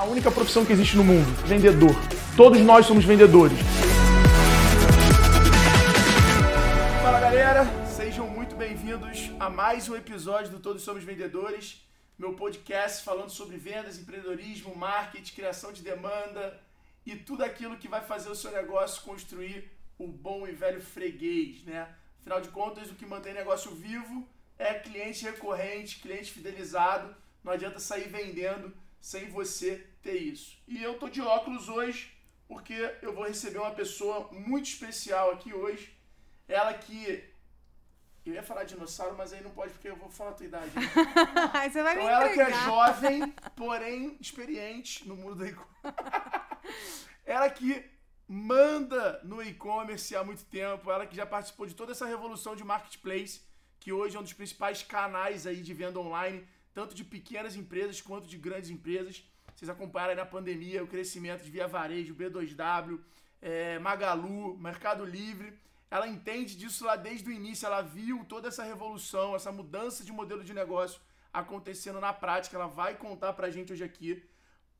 a única profissão que existe no mundo: vendedor. Todos nós somos vendedores. Fala galera, sejam muito bem-vindos a mais um episódio do Todos Somos Vendedores, meu podcast falando sobre vendas, empreendedorismo, marketing, criação de demanda e tudo aquilo que vai fazer o seu negócio construir o bom e velho freguês, né? Afinal de contas, o que mantém negócio vivo é cliente recorrente, cliente fidelizado. Não adianta sair vendendo sem você ter isso. E eu tô de óculos hoje porque eu vou receber uma pessoa muito especial aqui hoje. Ela que eu ia falar dinossauro, mas aí não pode porque eu vou falar a tua idade. Né? Você vai então me ela que é jovem, porém experiente no mundo do e-commerce. ela que manda no e-commerce há muito tempo, ela que já participou de toda essa revolução de marketplace, que hoje é um dos principais canais aí de venda online, tanto de pequenas empresas quanto de grandes empresas. Vocês acompanharam aí na pandemia o crescimento de Via Varejo, B2W, eh, Magalu, Mercado Livre. Ela entende disso lá desde o início, ela viu toda essa revolução, essa mudança de modelo de negócio acontecendo na prática. Ela vai contar pra gente hoje aqui.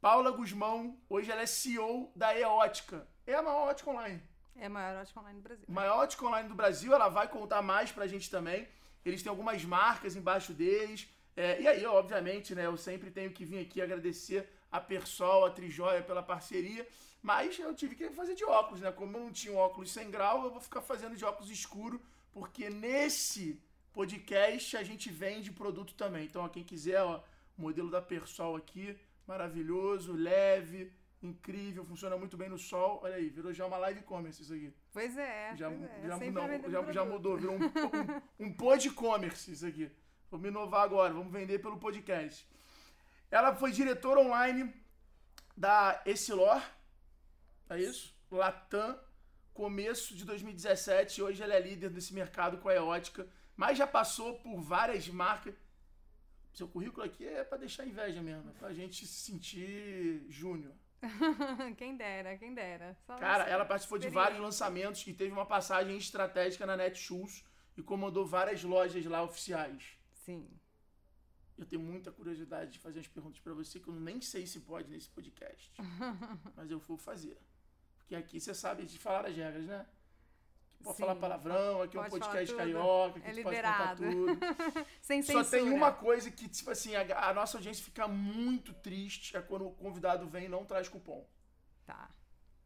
Paula Guzmão, hoje ela é CEO da E-Ótica. É a maior ótica online. É a maior ótica online do Brasil. Maior ótica online do Brasil, ela vai contar mais pra gente também. Eles têm algumas marcas embaixo deles. É, e aí, obviamente, né, eu sempre tenho que vir aqui agradecer a Persol, a Trijoia pela parceria. Mas eu tive que fazer de óculos, né? Como eu não tinha um óculos sem grau, eu vou ficar fazendo de óculos escuro, porque nesse podcast a gente vende produto também. Então, ó, quem quiser, ó, o modelo da Persol aqui, maravilhoso, leve, incrível, funciona muito bem no sol. Olha aí, virou já uma live commerce isso aqui. Pois é. Já, pois é. já, não, já, já mudou, virou um, um, um pod commerce isso aqui. Vamos inovar agora, vamos vender pelo podcast. Ela foi diretora online da Essilor, é isso? Latam, começo de 2017. Hoje ela é líder desse mercado com a Eótica, mas já passou por várias marcas. Seu currículo aqui é pra deixar inveja mesmo, é pra gente se sentir júnior. quem dera, quem dera. Só Cara, ela participou de vários lançamentos e teve uma passagem estratégica na Netshoes e comandou várias lojas lá oficiais. Sim. Eu tenho muita curiosidade de fazer umas perguntas pra você que eu nem sei se pode nesse podcast. mas eu vou fazer. Porque aqui você sabe de falar as regras, né? Que pode Sim, falar palavrão, aqui é um podcast carioca, que É pode contar tudo. Sem Só censura. tem uma coisa que, tipo assim, a, a nossa audiência fica muito triste é quando o convidado vem e não traz cupom. Tá.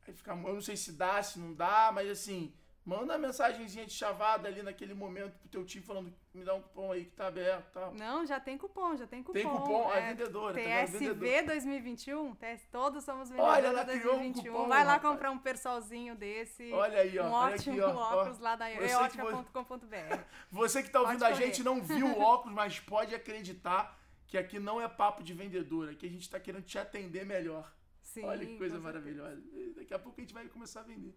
Aí fica, eu não sei se dá, se não dá, mas assim, manda uma mensagenzinha de chavada ali naquele momento pro teu time falando, me dá um cupom aí que tá aberto e tal. Não, já tem cupom, já tem cupom. Tem cupom? Ah, é vendedora, tá vendo? TSV Vendedora. 2021, TS, todos somos Olha, vendedores ela criou um 2021. cupom, Vai lá comprar um persolzinho desse. Olha aí, ó. um olha ótimo aqui, ó, ó. óculos lá da eótica.com.br. Você que tá ouvindo a gente não viu o óculos, mas pode acreditar que aqui não é papo de vendedor, aqui a gente tá querendo te atender melhor. Sim, Olha que coisa maravilhosa. Daqui a pouco a gente vai começar a vender.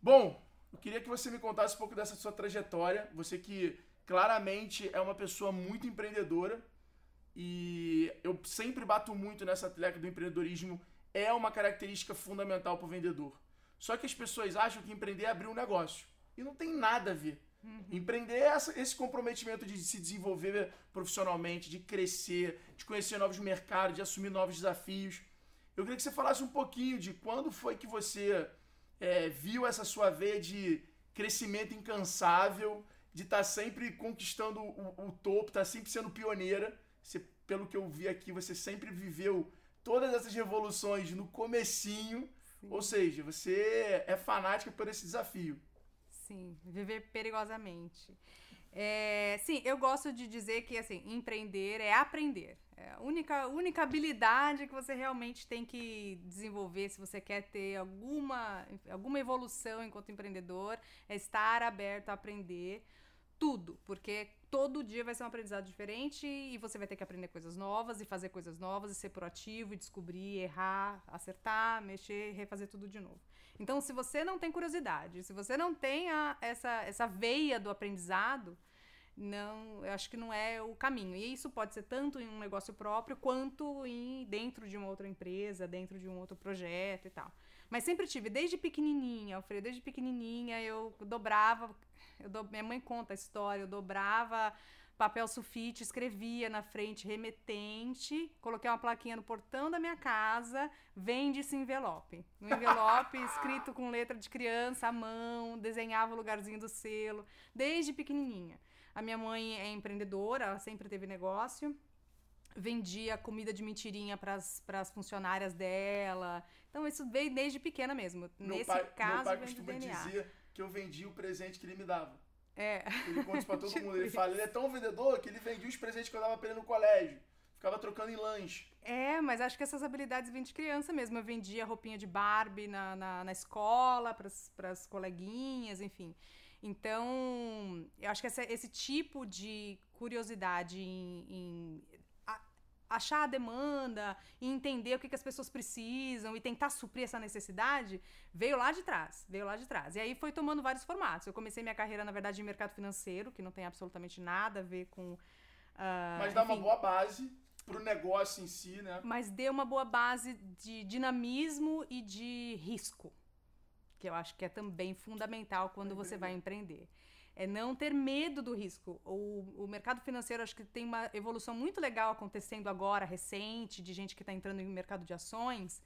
Bom, eu queria que você me contasse um pouco dessa sua trajetória. Você que claramente é uma pessoa muito empreendedora e eu sempre bato muito nessa tecla do empreendedorismo. É uma característica fundamental para o vendedor. Só que as pessoas acham que empreender é abrir um negócio. E não tem nada a ver. Empreender é esse comprometimento de se desenvolver profissionalmente, de crescer, de conhecer novos mercados, de assumir novos desafios. Eu queria que você falasse um pouquinho de quando foi que você é, viu essa sua veia de crescimento incansável, de estar sempre conquistando o, o topo, estar sempre sendo pioneira. Você, pelo que eu vi aqui, você sempre viveu todas essas revoluções no comecinho. Sim. Ou seja, você é fanática por esse desafio. Sim, viver perigosamente. É, sim, eu gosto de dizer que assim, empreender é aprender. É a única, única habilidade que você realmente tem que desenvolver se você quer ter alguma, alguma evolução enquanto empreendedor é estar aberto a aprender tudo, porque todo dia vai ser um aprendizado diferente e você vai ter que aprender coisas novas e fazer coisas novas e ser proativo e descobrir, errar, acertar, mexer, refazer tudo de novo. Então, se você não tem curiosidade, se você não tem a- essa, essa veia do aprendizado, não, eu acho que não é o caminho. E isso pode ser tanto em um negócio próprio quanto em dentro de uma outra empresa, dentro de um outro projeto e tal. Mas sempre tive, desde pequenininha, Alfredo, desde pequenininha eu dobrava, eu do- minha mãe conta a história, eu dobrava papel sulfite, escrevia na frente remetente, coloquei uma plaquinha no portão da minha casa, vende-se envelope. No envelope, escrito com letra de criança, à mão, desenhava o lugarzinho do selo, desde pequenininha. A minha mãe é empreendedora, ela sempre teve negócio. Vendia comida de mentirinha para as funcionárias dela. Então, isso veio desde pequena mesmo. Meu Nesse pai, caso, meu pai costuma dizer que eu vendia o presente que ele me dava. É. Ele conta pra todo mundo. Ele fala, ele é tão vendedor que ele vendia os presentes que eu dava pra ele no colégio. Ficava trocando em lanche. É, mas acho que essas habilidades vêm de criança mesmo. Eu vendia roupinha de Barbie na, na, na escola, para as coleguinhas, enfim. Então, eu acho que essa- esse tipo de curiosidade em, em achar a demanda, e entender o que, que as pessoas precisam e tentar suprir essa necessidade, veio lá de trás. Veio lá de trás. E aí foi tomando vários formatos. Eu comecei minha carreira, na verdade, em mercado financeiro, que não tem absolutamente nada a ver com. ah, Mas dá uma enfim, boa base pro negócio em si, né? mas deu uma boa base de dinamismo e de risco, que eu acho que é também fundamental quando você vai empreender. É não ter medo do risco. O, o mercado financeiro, acho que tem uma evolução muito legal acontecendo agora, recente, de gente que está entrando no mercado de ações,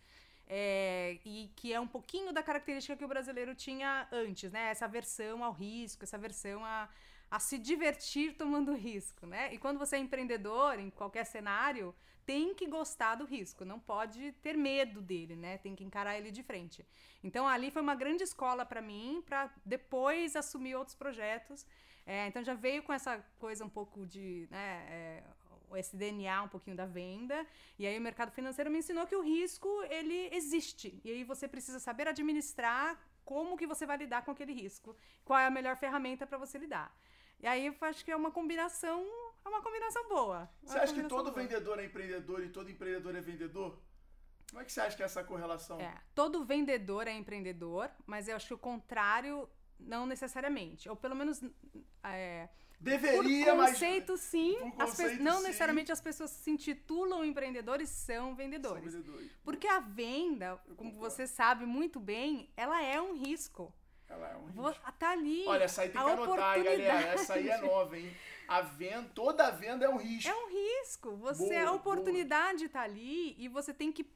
é, e que é um pouquinho da característica que o brasileiro tinha antes, né? Essa aversão ao risco, essa aversão a, a se divertir tomando risco, né? E quando você é empreendedor, em qualquer cenário, tem que gostar do risco, não pode ter medo dele, né? Tem que encarar ele de frente. Então ali foi uma grande escola para mim, para depois assumir outros projetos. É, então já veio com essa coisa um pouco de, né, é, esse DNA um pouquinho da venda. E aí o mercado financeiro me ensinou que o risco ele existe. E aí você precisa saber administrar como que você vai lidar com aquele risco, qual é a melhor ferramenta para você lidar. E aí eu acho que é uma combinação, é uma combinação boa. É Você acha que todo boa. vendedor é empreendedor e todo empreendedor é vendedor? Como é que você acha que é essa correlação? É, todo vendedor é empreendedor, mas eu acho que o contrário não necessariamente. Ou pelo menos é, por Deveria, mas. conceito, sim. por as conceito, não sim. necessariamente as pessoas se intitulam empreendedores, são São vendedores. vendedores. Porque a venda, como você sabe muito bem, ela é um risco. Ela é um risco. Tá ali. Olha, essa aí tem que anotar, hein, galera. Essa aí é nova, hein? A venda, toda venda é um risco. É um risco. Você, Boa, a oportunidade tá ali e você tem que,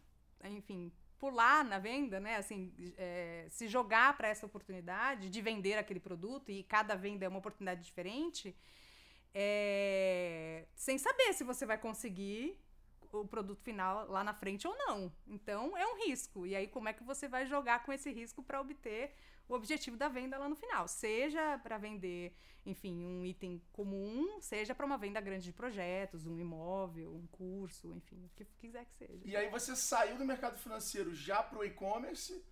enfim, pular na venda, né? Assim, é, se jogar para essa oportunidade de vender aquele produto e cada venda é uma oportunidade diferente, é, sem saber se você vai conseguir o produto final lá na frente ou não. Então é um risco. E aí como é que você vai jogar com esse risco para obter o objetivo da venda lá no final? Seja para vender, enfim, um item comum, seja para uma venda grande de projetos, um imóvel, um curso, enfim, o que quiser que seja. E aí você saiu do mercado financeiro já pro e-commerce,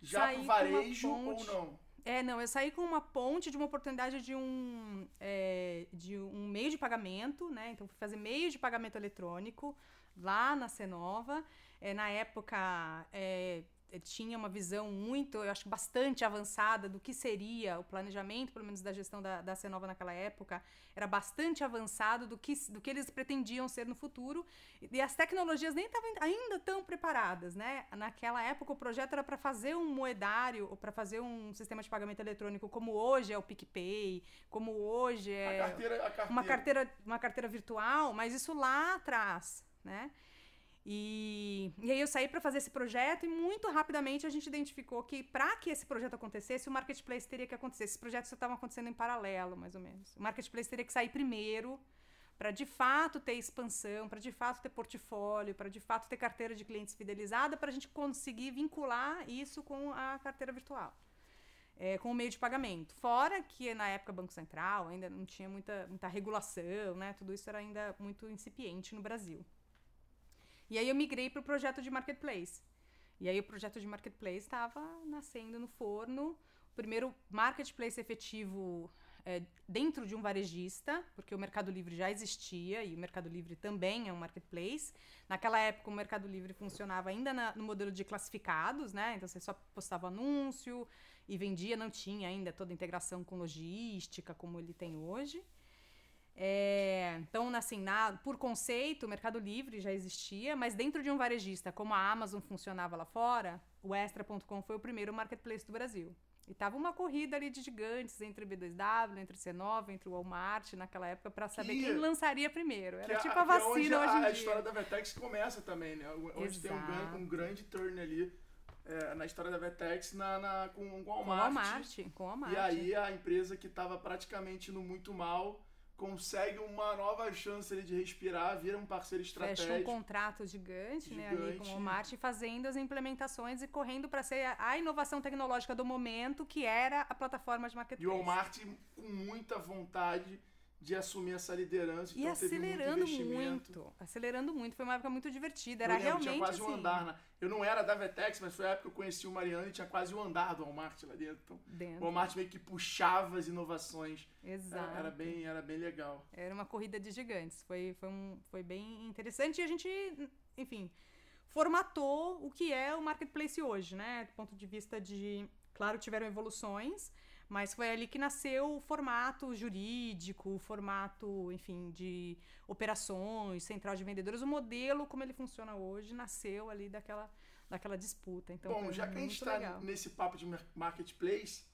já Saí pro com uma varejo ou não? É, não, eu saí com uma ponte de uma oportunidade de um, é, de um meio de pagamento, né? Então, fui fazer meio de pagamento eletrônico lá na Cenova. É, na época, é, tinha uma visão muito, eu acho bastante avançada do que seria o planejamento, pelo menos da gestão da, da Cenova naquela época, era bastante avançado do que, do que eles pretendiam ser no futuro, e, e as tecnologias nem estavam ainda tão preparadas, né? Naquela época o projeto era para fazer um moedário, ou para fazer um sistema de pagamento eletrônico como hoje é o PicPay, como hoje é A carteira, a carteira. uma carteira, uma carteira virtual, mas isso lá atrás, né? E, e aí eu saí para fazer esse projeto e muito rapidamente a gente identificou que para que esse projeto acontecesse, o marketplace teria que acontecer. Esses projetos estavam acontecendo em paralelo, mais ou menos. O marketplace teria que sair primeiro para de fato ter expansão, para de fato ter portfólio, para de fato ter carteira de clientes fidelizada, para a gente conseguir vincular isso com a carteira virtual. É, com o meio de pagamento. Fora que na época Banco Central ainda não tinha muita, muita regulação, né? Tudo isso era ainda muito incipiente no Brasil. E aí eu migrei para o projeto de marketplace. E aí o projeto de marketplace estava nascendo no forno. O primeiro marketplace efetivo é, dentro de um varejista, porque o Mercado Livre já existia e o Mercado Livre também é um marketplace. Naquela época o Mercado Livre funcionava ainda na, no modelo de classificados, né? Então você só postava anúncio e vendia, não tinha ainda toda a integração com logística como ele tem hoje. É, então, assim, na, por conceito, o Mercado Livre já existia, mas dentro de um varejista, como a Amazon funcionava lá fora, o Extra.com foi o primeiro marketplace do Brasil. E tava uma corrida ali de gigantes entre o B2W, entre o C9, entre o Walmart naquela época para saber que, quem lançaria primeiro. Era que tipo a, a vacina é hoje em a, dia. A história da Vetex começa também, né? Onde tem um, um grande turn ali é, na história da Vetex na, na, com, com o Walmart. Com o Walmart, com o Walmart. E aí a empresa que estava praticamente no muito mal consegue uma nova chance de respirar, vira um parceiro estratégico. Fecha um contrato gigante, gigante. Né, ali com o Walmart, fazendo as implementações e correndo para ser a, inovação tecnológica do momento, que era a plataforma de marketplace. E o Walmart com muita vontade de assumir essa liderança. E então acelerando muito, muito, Acelerando muito. Foi uma época muito divertida. Era eu lembro, realmente. Tinha quase assim, um andar. Na... Eu não era da Vetex, mas foi a época que eu conheci o Mariano e tinha quase um andar do Walmart lá dentro. Então, dentro. O Walmart meio que puxava as inovações. Exato. Era, era, bem, era bem legal. Era uma corrida de gigantes. Foi, foi, um, foi bem interessante e a gente, enfim, formatou o que é o marketplace hoje, né? Do ponto de vista de. Claro, tiveram evoluções mas foi ali que nasceu o formato jurídico, o formato, enfim, de operações, central de vendedores. O modelo, como ele funciona hoje, nasceu ali daquela, daquela disputa. Então, Bom, já que a gente está nesse papo de marketplace,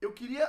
eu queria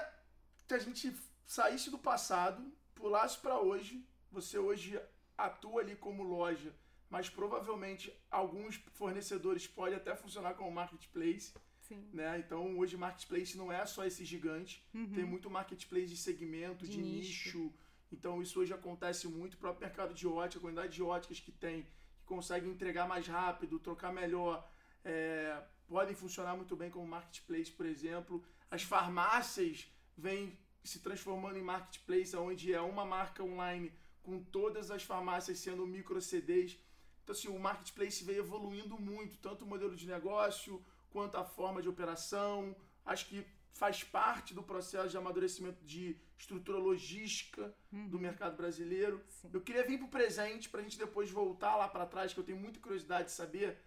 que a gente saísse do passado, pulasse para hoje. Você hoje atua ali como loja, mas provavelmente alguns fornecedores podem até funcionar como marketplace. Sim. Né? Então, hoje, marketplace não é só esse gigante. Uhum. Tem muito marketplace de segmento, de, de nicho. nicho. Então, isso hoje acontece muito. O próprio mercado de ótica, a quantidade de óticas que tem, que conseguem entregar mais rápido, trocar melhor, é, podem funcionar muito bem como marketplace, por exemplo. As farmácias vêm se transformando em marketplace, onde é uma marca online com todas as farmácias sendo micro CDs. Então, assim, o marketplace veio evoluindo muito, tanto o modelo de negócio, quanto à forma de operação. Acho que faz parte do processo de amadurecimento de estrutura logística uhum. do mercado brasileiro. Sim. Eu queria vir para o presente para a gente depois voltar lá para trás, que eu tenho muita curiosidade de saber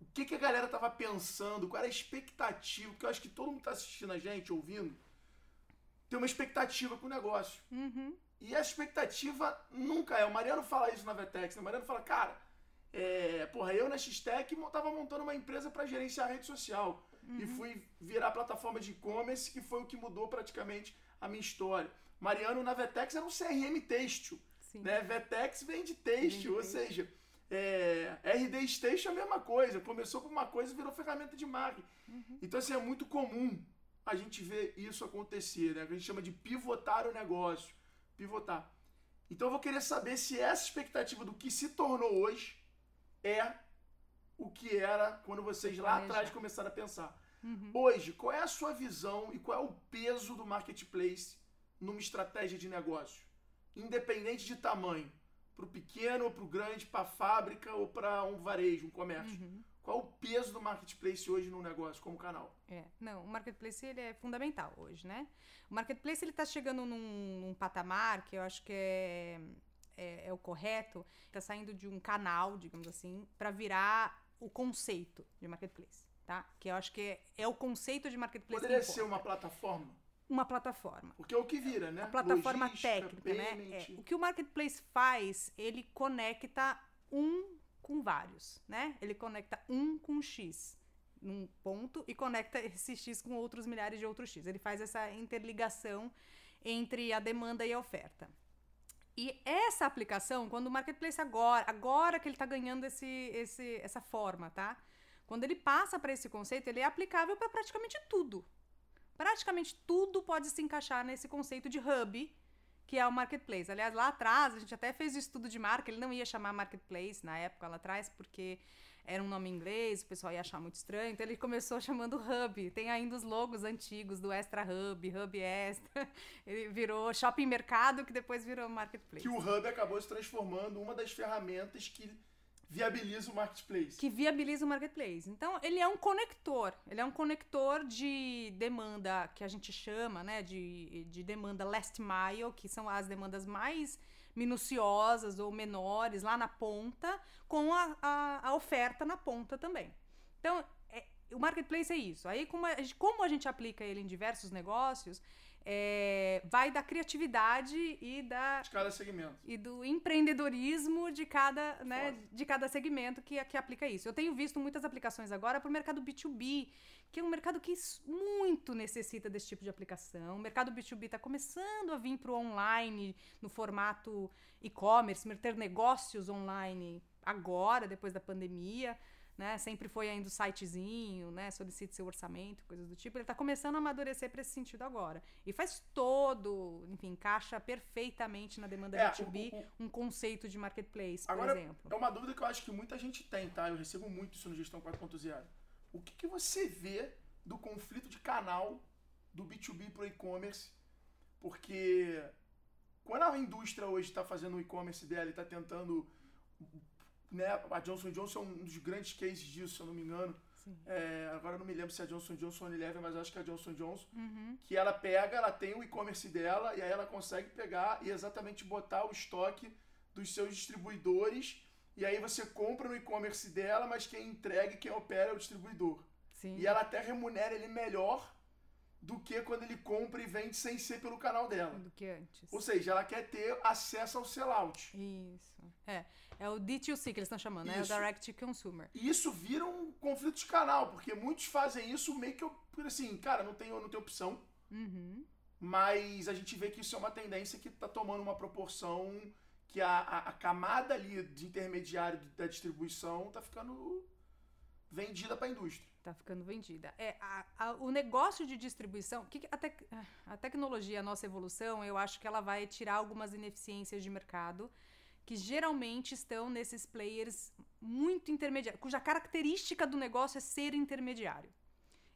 o que, que a galera estava pensando, qual era a expectativa, porque eu acho que todo mundo está assistindo a gente, ouvindo, tem uma expectativa com o negócio. Uhum. E a expectativa nunca é. O Mariano fala isso na Vetex, né? O Mariano fala, cara, é, porra, eu na X-Tech tava montando uma empresa para gerenciar a rede social. Uhum. E fui virar plataforma de e-commerce, que foi o que mudou praticamente a minha história. Mariano na Vetex era um CRM têxtil. Né? Vetex vem de têxtil, ou seja, é, RD Station é a mesma coisa. Começou com uma coisa e virou ferramenta de marketing. Uhum. Então, assim, é muito comum a gente ver isso acontecer, né? A gente chama de pivotar o negócio. Pivotar. Então, eu vou querer saber se essa expectativa do que se tornou hoje é o que era quando vocês lá atrás começaram a pensar. Uhum. Hoje, qual é a sua visão e qual é o peso do marketplace numa estratégia de negócio? Independente de tamanho. Para o pequeno ou para o grande, para a fábrica ou para um varejo, um comércio. Uhum. Qual é o peso do marketplace hoje no negócio, como canal? É, não, o marketplace ele é fundamental hoje, né? O marketplace ele está chegando num, num patamar que eu acho que é é, é o correto, está saindo de um canal, digamos assim, para virar o conceito de marketplace, tá? Que eu acho que é, é o conceito de marketplace. Poderia ser uma plataforma? Uma plataforma. Porque é o que vira, né? A plataforma técnica, né? É, o que o marketplace faz, ele conecta um com vários, né? Ele conecta um com X num ponto e conecta esse X com outros milhares de outros X. Ele faz essa interligação entre a demanda e a oferta. E essa aplicação, quando o marketplace agora, agora que ele está ganhando esse, esse, essa forma, tá? Quando ele passa para esse conceito, ele é aplicável para praticamente tudo. Praticamente tudo pode se encaixar nesse conceito de hub, que é o marketplace. Aliás, lá atrás, a gente até fez o estudo de marca, ele não ia chamar marketplace na época lá atrás, porque era um nome inglês, o pessoal ia achar muito estranho, então ele começou chamando Hub. Tem ainda os logos antigos do Extra Hub, Hub Extra. Ele virou Shopping Mercado, que depois virou Marketplace. Que o Hub acabou se transformando uma das ferramentas que viabiliza o marketplace. Que viabiliza o marketplace. Então, ele é um conector. Ele é um conector de demanda que a gente chama, né, de, de demanda last mile, que são as demandas mais minuciosas ou menores lá na ponta, com a, a, a oferta na ponta também. Então, é, o marketplace é isso. Aí, como a, como a gente aplica ele em diversos negócios, é, vai da criatividade e da de cada segmento e do empreendedorismo de cada, né, de cada segmento que, que aplica isso. Eu tenho visto muitas aplicações agora para o mercado B2B, que é um mercado que muito necessita desse tipo de aplicação. O mercado B2B está começando a vir para o online no formato e-commerce, ter negócios online agora, depois da pandemia né? Sempre foi ainda o sitezinho, né? Solicite seu orçamento, coisas do tipo. Ele está começando a amadurecer para esse sentido agora. E faz todo, enfim, encaixa perfeitamente na demanda é, B2B o, o, um conceito de marketplace, por agora, exemplo. É uma dúvida que eu acho que muita gente tem, tá? Eu recebo muito isso no Gestão 4.0. O que, que você vê do conflito de canal do B2B para o e-commerce? Porque quando a indústria hoje está fazendo o e-commerce dela e está tentando né, a Johnson Johnson é um dos grandes cases disso, se eu não me engano. É, agora eu não me lembro se é a Johnson Johnson ou Unilever, mas acho que é a Johnson Johnson. Uhum. Que ela pega, ela tem o e-commerce dela e aí ela consegue pegar e exatamente botar o estoque dos seus distribuidores. E aí você compra no e-commerce dela, mas quem entrega e quem opera é o distribuidor. Sim. E ela até remunera ele melhor do que quando ele compra e vende sem ser pelo canal dela. Do que antes. Ou seja, ela quer ter acesso ao sellout. Isso. É. É o D2C que eles estão chamando, né? É o Direct to Consumer. E isso vira um conflito de canal, porque muitos fazem isso meio que assim, cara, não tem, não tem opção. Uhum. Mas a gente vê que isso é uma tendência que está tomando uma proporção que a, a, a, camada ali de intermediário da distribuição está ficando vendida para a indústria. Está ficando vendida. É, a, a, o negócio de distribuição, que a, tec, a tecnologia, a nossa evolução, eu acho que ela vai tirar algumas ineficiências de mercado que geralmente estão nesses players muito intermediários, cuja característica do negócio é ser intermediário.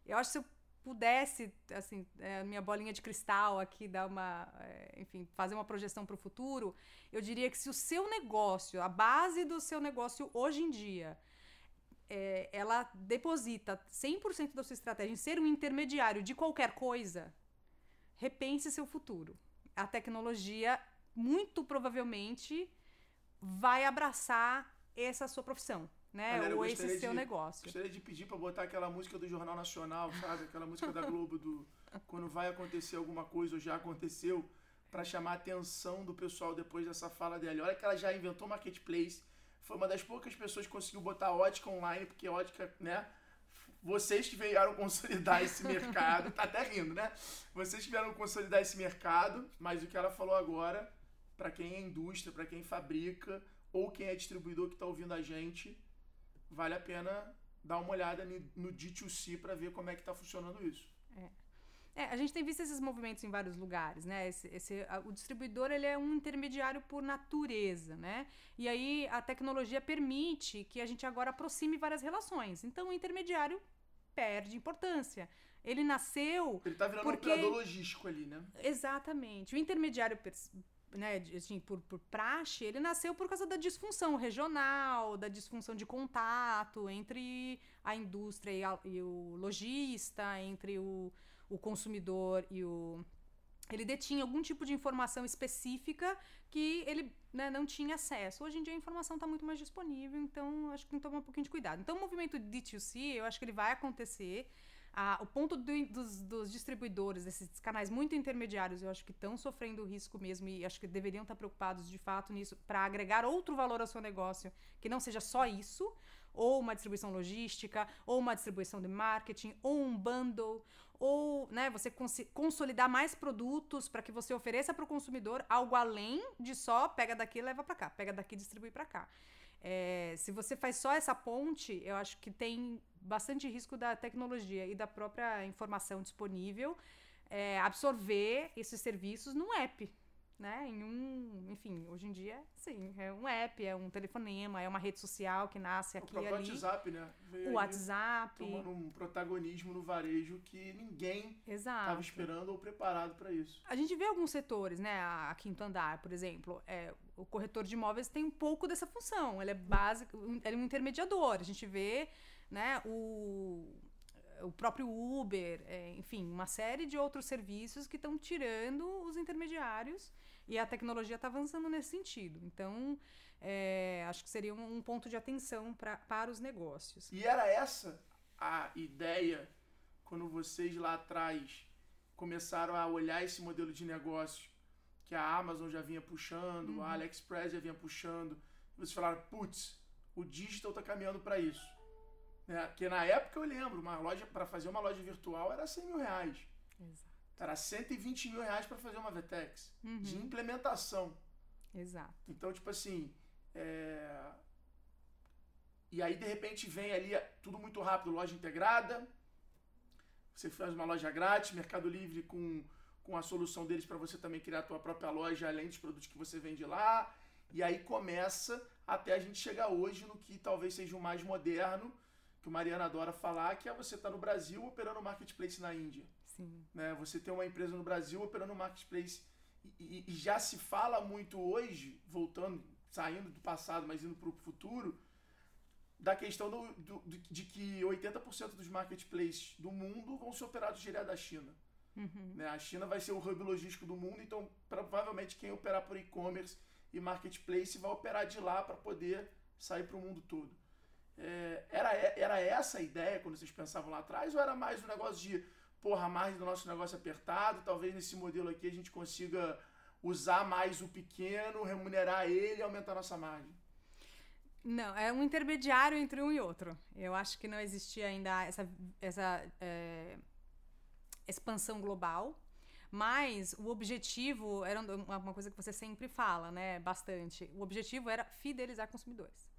Eu acho que se eu pudesse, assim, é, minha bolinha de cristal aqui dar uma, é, enfim, fazer uma projeção para o futuro, eu diria que se o seu negócio, a base do seu negócio hoje em dia, é, ela deposita 100% da sua estratégia em ser um intermediário de qualquer coisa, repense seu futuro. A tecnologia, muito provavelmente, vai abraçar essa sua profissão, né? Galera, Ou esse seu de, negócio. Gostaria de pedir para botar aquela música do Jornal Nacional, sabe? Aquela música da Globo do quando vai acontecer alguma coisa ou já aconteceu, para chamar a atenção do pessoal depois dessa fala dele. Olha que ela já inventou marketplace. Foi uma das poucas pessoas que conseguiu botar a ótica online, porque a ótica, né? Vocês que vieram consolidar esse mercado, tá até rindo, né? Vocês que vieram consolidar esse mercado, mas o que ela falou agora para quem é indústria, para quem fabrica ou quem é distribuidor que está ouvindo a gente, vale a pena dar uma olhada no D2C para ver como é que está funcionando isso. É. A gente tem visto esses movimentos em vários lugares, né? Esse, esse, a, o distribuidor ele é um intermediário por natureza, né? E aí a tecnologia permite que a gente agora aproxime várias relações. Então o intermediário perde importância. Ele nasceu. Ele está virando porque... um operador logístico ali, né? Exatamente. O intermediário né, assim, por, por praxe, ele nasceu por causa da disfunção regional, da disfunção de contato entre a indústria e, a, e o lojista, entre o, o consumidor e o. Ele detinha algum tipo de informação específica que ele né, não tinha acesso. Hoje em dia a informação está muito mais disponível, então acho que tem que tomar um pouquinho de cuidado. Então o movimento D2C, eu acho que ele vai acontecer o ponto do, dos, dos, distribuidores, desses canais muito intermediários, eu acho que estão sofrendo risco mesmo e acho que deveriam estar preocupados de fato nisso para agregar outro valor ao seu negócio, que não seja só isso, ou uma distribuição logística, ou uma distribuição de marketing, ou um bundle, ou né, você cons consolidar mais produtos para que você ofereça para o consumidor algo além de só pega daqui e leva para cá, pega daqui e distribui para cá. É, se você faz só essa ponte, eu acho que tem bastante risco da tecnologia e da própria informação disponível é, absorver esses serviços num app, né? Em um, enfim, hoje em dia, sim, é um app, é um telefonema, é uma rede social que nasce aqui o ali. O WhatsApp, né? Veio o WhatsApp. Tomando um protagonismo no varejo que ninguém estava esperando ou preparado para isso. A gente vê alguns setores, né? A Quinto Andar, por exemplo, é, o corretor de imóveis tem um pouco dessa função. Ele é básico, ele é um intermediador. A gente vê, né? O o próprio Uber, é, enfim, uma série de outros serviços que estão tirando os intermediários e a tecnologia está avançando nesse sentido. Então, é, acho que seria um, um ponto de atenção pra, para os negócios. E era essa a ideia quando vocês lá atrás começaram a olhar esse modelo de negócio que a Amazon já vinha puxando, Uhum. a AliExpress já vinha puxando. Vocês falaram, putz, o digital tá caminhando para isso. Né? Porque na época eu lembro, uma loja para fazer uma loja virtual era 100 mil reais. Exato. Era 120 mil reais para fazer uma VTEX de Uhum. implementação. Exato. Então, tipo assim, é... e aí de repente vem ali tudo muito rápido, loja integrada. Você faz uma loja grátis, Mercado Livre com, com a solução deles para você também criar a tua própria loja, além dos produtos que você vende lá. E aí começa até a gente chegar hoje no que talvez seja o mais moderno, que o Mariana adora falar, que é você estar no Brasil operando marketplace na Índia Sim. né? Você tem uma empresa no Brasil operando um marketplace e, e- e já se fala muito hoje, voltando, saindo do passado, mas indo para o futuro, da questão do, do- de que 80% dos marketplaces do mundo vão ser operados direto da China. Uhum. né? A China vai ser o hub logístico do mundo, então provavelmente quem operar por e-commerce e marketplace vai operar de lá para poder sair para o mundo todo. É, era, era essa a ideia quando vocês pensavam lá atrás, ou era mais um negócio de, porra, a margem do nosso negócio apertado, talvez nesse modelo aqui a gente consiga usar mais o pequeno, remunerar ele e aumentar a nossa margem? Não, é um intermediário entre um e outro. Eu acho que não existia ainda essa, essa é, expansão global, mas o objetivo era uma coisa que você sempre fala, né? Bastante. O objetivo era fidelizar consumidores.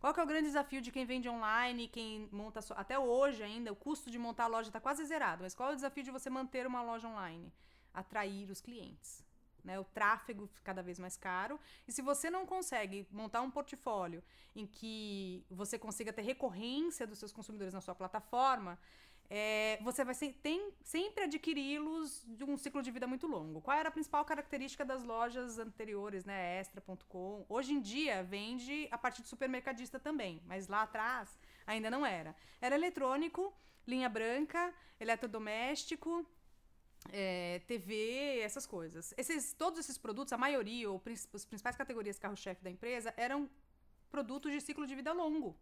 Qual que é o grande desafio de quem vende online, quem monta até hoje ainda o custo de montar a loja está quase zerado. Mas qual é o desafio de você manter uma loja online? Atrair os clientes. Né, o tráfego fica cada vez mais caro. E se você não consegue montar um portfólio em que você consiga ter recorrência dos seus consumidores na sua plataforma, é, você vai se- tem, sempre adquiri-los de um ciclo de vida muito longo. Qual era a principal característica das lojas anteriores, né? Extra.com. Hoje em dia vende a partir de supermercadista também, mas lá atrás ainda não era. Era eletrônico, linha branca, eletrodoméstico, é, TV, essas coisas. Esses, todos esses produtos, a maioria, ou as principais categorias carro-chefe da empresa, eram produtos de ciclo de vida longo.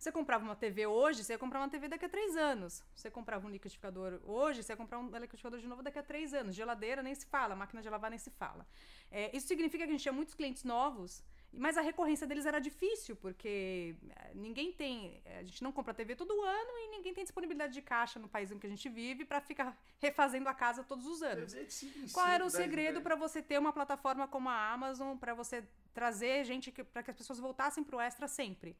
Você comprava uma TV hoje, você ia comprar uma TV daqui a três anos. Você comprava um liquidificador hoje, você ia comprar um liquidificador de novo daqui a três anos. Geladeira nem se fala, máquina de lavar nem se fala. É, isso significa que a gente tinha muitos clientes novos, mas a recorrência deles era difícil, porque eh, ninguém tem. eh, A gente não compra TV todo ano e ninguém tem disponibilidade de caixa no país em que a gente vive para ficar refazendo a casa todos os anos. Qual era o 10 em segredo 10. para você ter uma plataforma como a Amazon, para você trazer gente, para que as pessoas voltassem para o Extra sempre?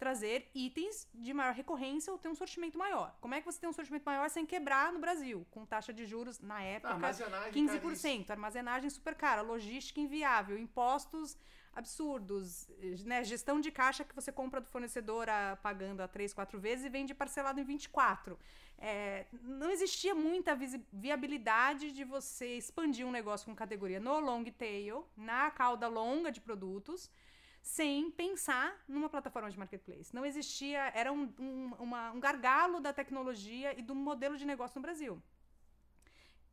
Trazer itens de maior recorrência ou ter um sortimento maior. Como é que você tem um sortimento maior sem quebrar no Brasil? Com taxa de juros, na Ah, época, armazenagem 15%, caríssima. armazenagem super cara, logística inviável, impostos absurdos, né? gestão de caixa que você compra do fornecedor a- pagando a 3, 4 vezes e vende parcelado em 24. É, não existia muita viabilidade de você expandir um negócio com categoria no long tail, na cauda longa de produtos, sem pensar numa plataforma de marketplace. Não existia, era um, um, uma- um gargalo da tecnologia e do modelo de negócio no Brasil.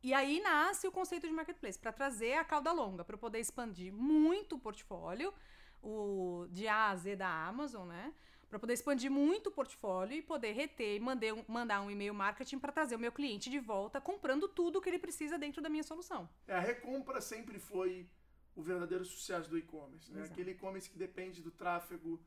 E aí nasce o conceito de marketplace, para trazer a cauda longa, para poder expandir muito o portfólio, o de A a Z da Amazon, né? Para poder expandir muito o portfólio e poder reter e mandar um, mandar um e-mail marketing para trazer o meu cliente de volta comprando tudo que ele precisa dentro da minha solução. É, a recompra sempre foi o verdadeiro sucesso do e-commerce. Né? Exato. Aquele e-commerce que depende do tráfego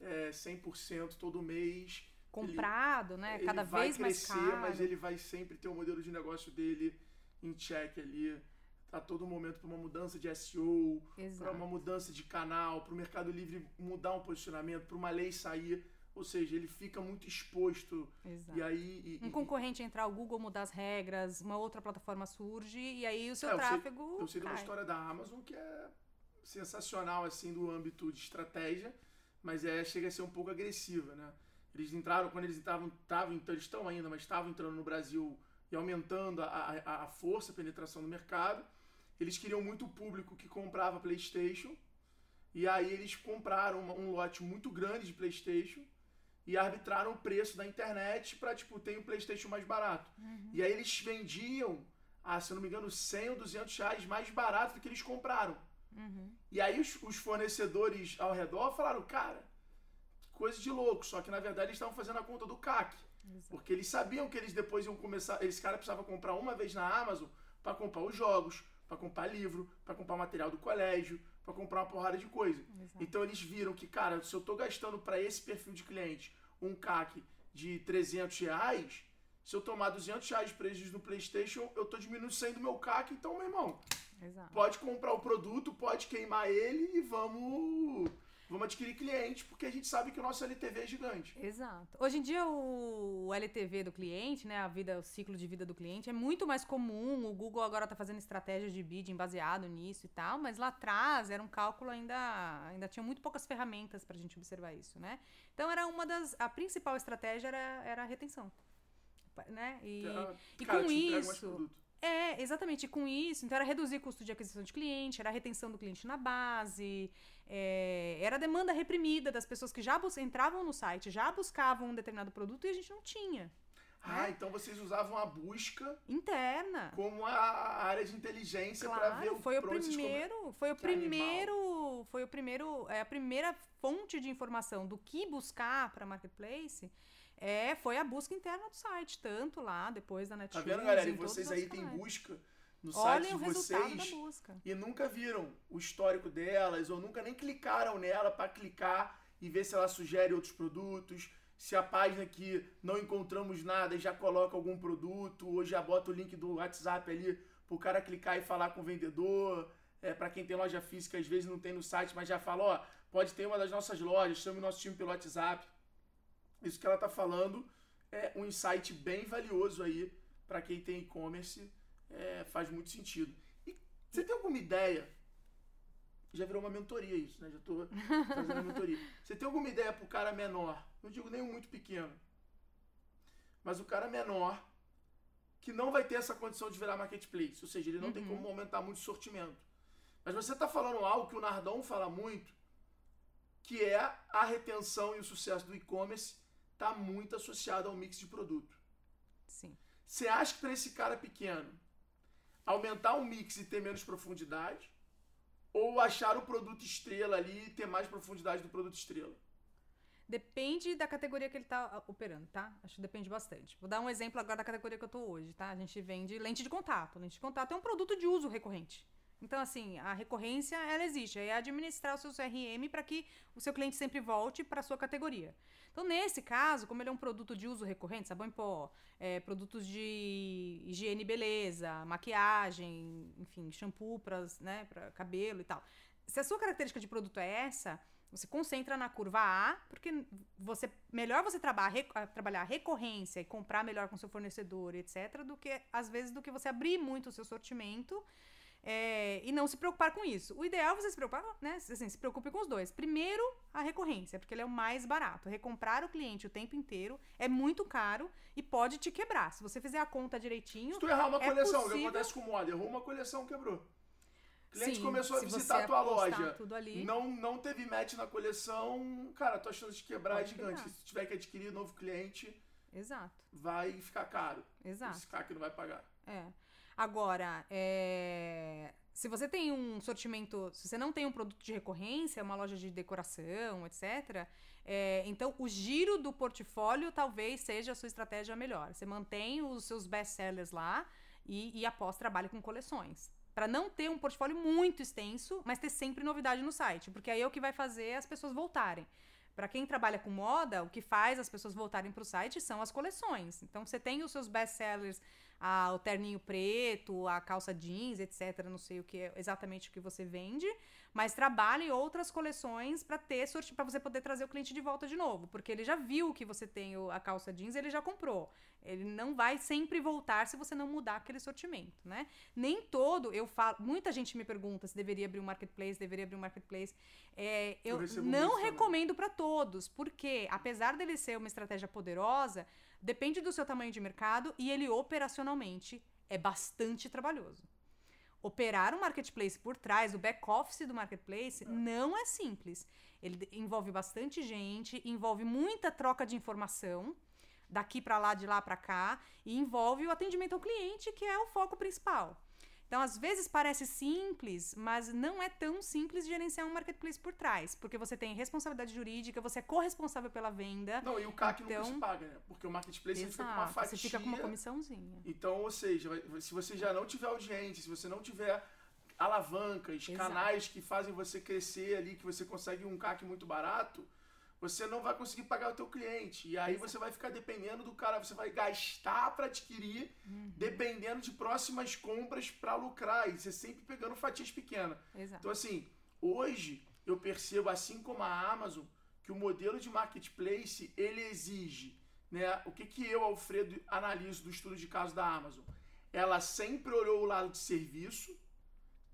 é, 100% todo mês. Comprado, né? ele Cada vai vez mais crescer, caro. mas ele vai sempre ter o modelo de negócio dele em check ali. A todo momento para uma mudança de SEO, para uma mudança de canal, para o Mercado Livre mudar um posicionamento, para uma lei sair. Ou seja, ele fica muito exposto. Exato. E aí. e- Um concorrente entrar, o Google mudar as regras, uma outra plataforma surge e aí o seu É, eu sei- tráfego Eu sei de uma história da Amazon que é sensacional, assim, do âmbito de estratégia, mas é, chega a ser um pouco agressiva, né? Eles entraram, quando eles estavam, estavam então, eles estão ainda, mas estavam entrando no Brasil e aumentando a, a, a força, a penetração do mercado, eles queriam muito público que comprava PlayStation, e aí eles compraram uma- um lote muito grande de PlayStation e arbitraram o preço da internet para tipo, tem um PlayStation mais barato. E aí eles vendiam, ah, se eu não me engano, 100 ou 200 reais mais barato do que eles compraram. Uhum. E aí os, os fornecedores ao redor falaram, cara, coisa de louco. Só que na verdade eles estavam fazendo a conta do CAC. Exato. Porque eles sabiam que eles depois iam começar. Eles caras precisavam comprar uma vez na Amazon para comprar os jogos, para comprar livro, para comprar material do colégio, para comprar uma porrada de coisa. Exato. Então eles viram que, cara, se eu tô gastando para esse perfil de cliente um CAC de 300 reais, se eu tomar 200 reais de prejuízo no PlayStation, eu tô diminuindo 100 do meu CAC, então, meu irmão, Exato. pode comprar o produto, pode queimar ele e vamos vamos adquirir clientes, porque a gente sabe que o nosso LTV é gigante. Exato. Hoje em dia, o LTV do cliente, né, a vida, o ciclo de vida do cliente é muito mais comum. O Google agora está fazendo estratégias de bidding baseado nisso e tal, mas lá atrás era um cálculo ainda, ainda tinha muito poucas ferramentas para a gente observar isso, né? Então era uma das, a principal estratégia era, era a retenção, né? E, é, e com isso é, exatamente. Com isso, então era reduzir o custo de aquisição de cliente, era a retenção do cliente na base, é, era demanda reprimida das pessoas que já entravam no site, já buscavam um determinado produto e a gente não tinha. Ah, né? então vocês usavam a busca interna como a área de inteligência claro, para ver o foi o primeiro, foi o primeiro, animal. foi o primeiro, é a primeira fonte de informação do que buscar para marketplace é, foi a busca interna do site, tanto lá, depois da Netflix. Tá vendo, galera? E vocês aí têm busca no Olhem site de vocês e nunca viram o histórico delas, ou nunca nem clicaram nela para clicar e ver se ela sugere outros produtos. Se a página que não encontramos nada já coloca algum produto, ou já bota o link do WhatsApp ali pro cara clicar e falar com o vendedor. É, para quem tem loja física, às vezes não tem no site, mas já fala, ó, pode ter uma das nossas lojas, chame o nosso time pelo WhatsApp. Isso que ela está falando é um insight bem valioso aí para quem tem e-commerce, é, faz muito sentido. E você tem alguma ideia? Já virou uma mentoria isso, né? Já estou fazendo uma mentoria. Você tem alguma ideia para o cara menor? Não digo nem um muito pequeno. Mas o cara menor que não vai ter essa condição de virar marketplace, ou seja, ele não uhum. tem como aumentar muito o sortimento. Mas você está falando algo que o Nardão fala muito, que é a retenção e o sucesso do e-commerce está muito associado ao mix de produto. Sim. Você acha que para esse cara pequeno, aumentar o mix e ter menos profundidade, ou achar o produto estrela ali e ter mais profundidade do produto estrela? Depende da categoria que ele está operando, tá? Acho que depende bastante. Vou dar um exemplo agora da categoria que eu estou hoje, tá? A gente vende lente de contato. Lente de contato é um produto de uso recorrente. Então, assim, a recorrência, ela existe. É administrar o seu CRM para que o seu cliente sempre volte para a sua categoria. Então, nesse caso, como ele é um produto de uso recorrente, sabão em pó, é, produtos de higiene e beleza, maquiagem, enfim, shampoo para né, cabelo e tal. Se a sua característica de produto é essa, você concentra na curva A, porque você melhor você trabalhar, trabalhar a recorrência e comprar melhor com seu fornecedor, etc., do que, às vezes, do que você abrir muito o seu sortimento é, e não se preocupar com isso. O ideal é você se preocupar, né? Assim, se preocupe com os dois. Primeiro, a recorrência, porque ele é o mais barato. Recomprar o cliente o tempo inteiro é muito caro e pode te quebrar. Se você fizer a conta direitinho. Se tu errar uma é coleção, possível... o que acontece com o moda? Errou uma coleção, quebrou. O cliente Sim, começou a visitar a tua loja. Não, não teve match na coleção. Cara, tua chance de quebrar é pode é gigante. Quebrar. Se tiver que adquirir novo cliente. Exato. Vai ficar caro. Exato. Esse cara que não vai pagar. É. Agora, é... se você tem um sortimento, se você não tem um produto de recorrência, uma loja de decoração, etc., é... então o giro do portfólio talvez seja a sua estratégia melhor. Você mantém os seus best-sellers lá e, e após trabalha com coleções. Para não ter um portfólio muito extenso, mas ter sempre novidade no site, porque aí é o que vai fazer as pessoas voltarem. Para quem trabalha com moda, o que faz as pessoas voltarem para o site são as coleções. Então você tem os seus best-sellers a, o terninho preto, a calça jeans, etc. Não sei o que é exatamente o que você vende, mas trabalhe outras coleções para ter para você poder trazer o cliente de volta de novo, porque ele já viu que você tem a calça jeans, ele já comprou. Ele não vai sempre voltar se você não mudar aquele sortimento, né? Nem todo, eu falo, muita gente me pergunta se deveria abrir um marketplace, deveria abrir um marketplace. É, eu não recomendo para todos, porque apesar dele ser uma estratégia poderosa, Depende do seu tamanho de mercado e ele operacionalmente é bastante trabalhoso. Operar um marketplace por trás, o back-office do marketplace, não é simples. Ele envolve bastante gente, envolve muita troca de informação, daqui para lá, de lá para cá, e envolve o atendimento ao cliente, que é o foco principal. Então, às vezes parece simples, mas não é tão simples gerenciar um marketplace por trás, porque você tem responsabilidade jurídica, você é corresponsável pela venda. Não, e o CAC então, nunca se paga, né? Porque o marketplace exato, fica com uma fatia. Você fica com uma comissãozinha. Então, ou seja, se você já não tiver audiência, se você não tiver alavancas, Exato. canais que fazem você crescer ali, que você consegue um CAC muito barato, você não vai conseguir pagar o teu cliente. E aí você vai ficar dependendo do cara, você vai gastar para adquirir, uhum. dependendo de próximas compras para lucrar. E você sempre pegando fatias pequenas. Exato. Então, assim, hoje eu percebo, assim como a Amazon, que o modelo de marketplace ele exige. Né? O que, que eu, Alfredo, analiso do estudo de caso da Amazon? Ela sempre olhou o lado de serviço,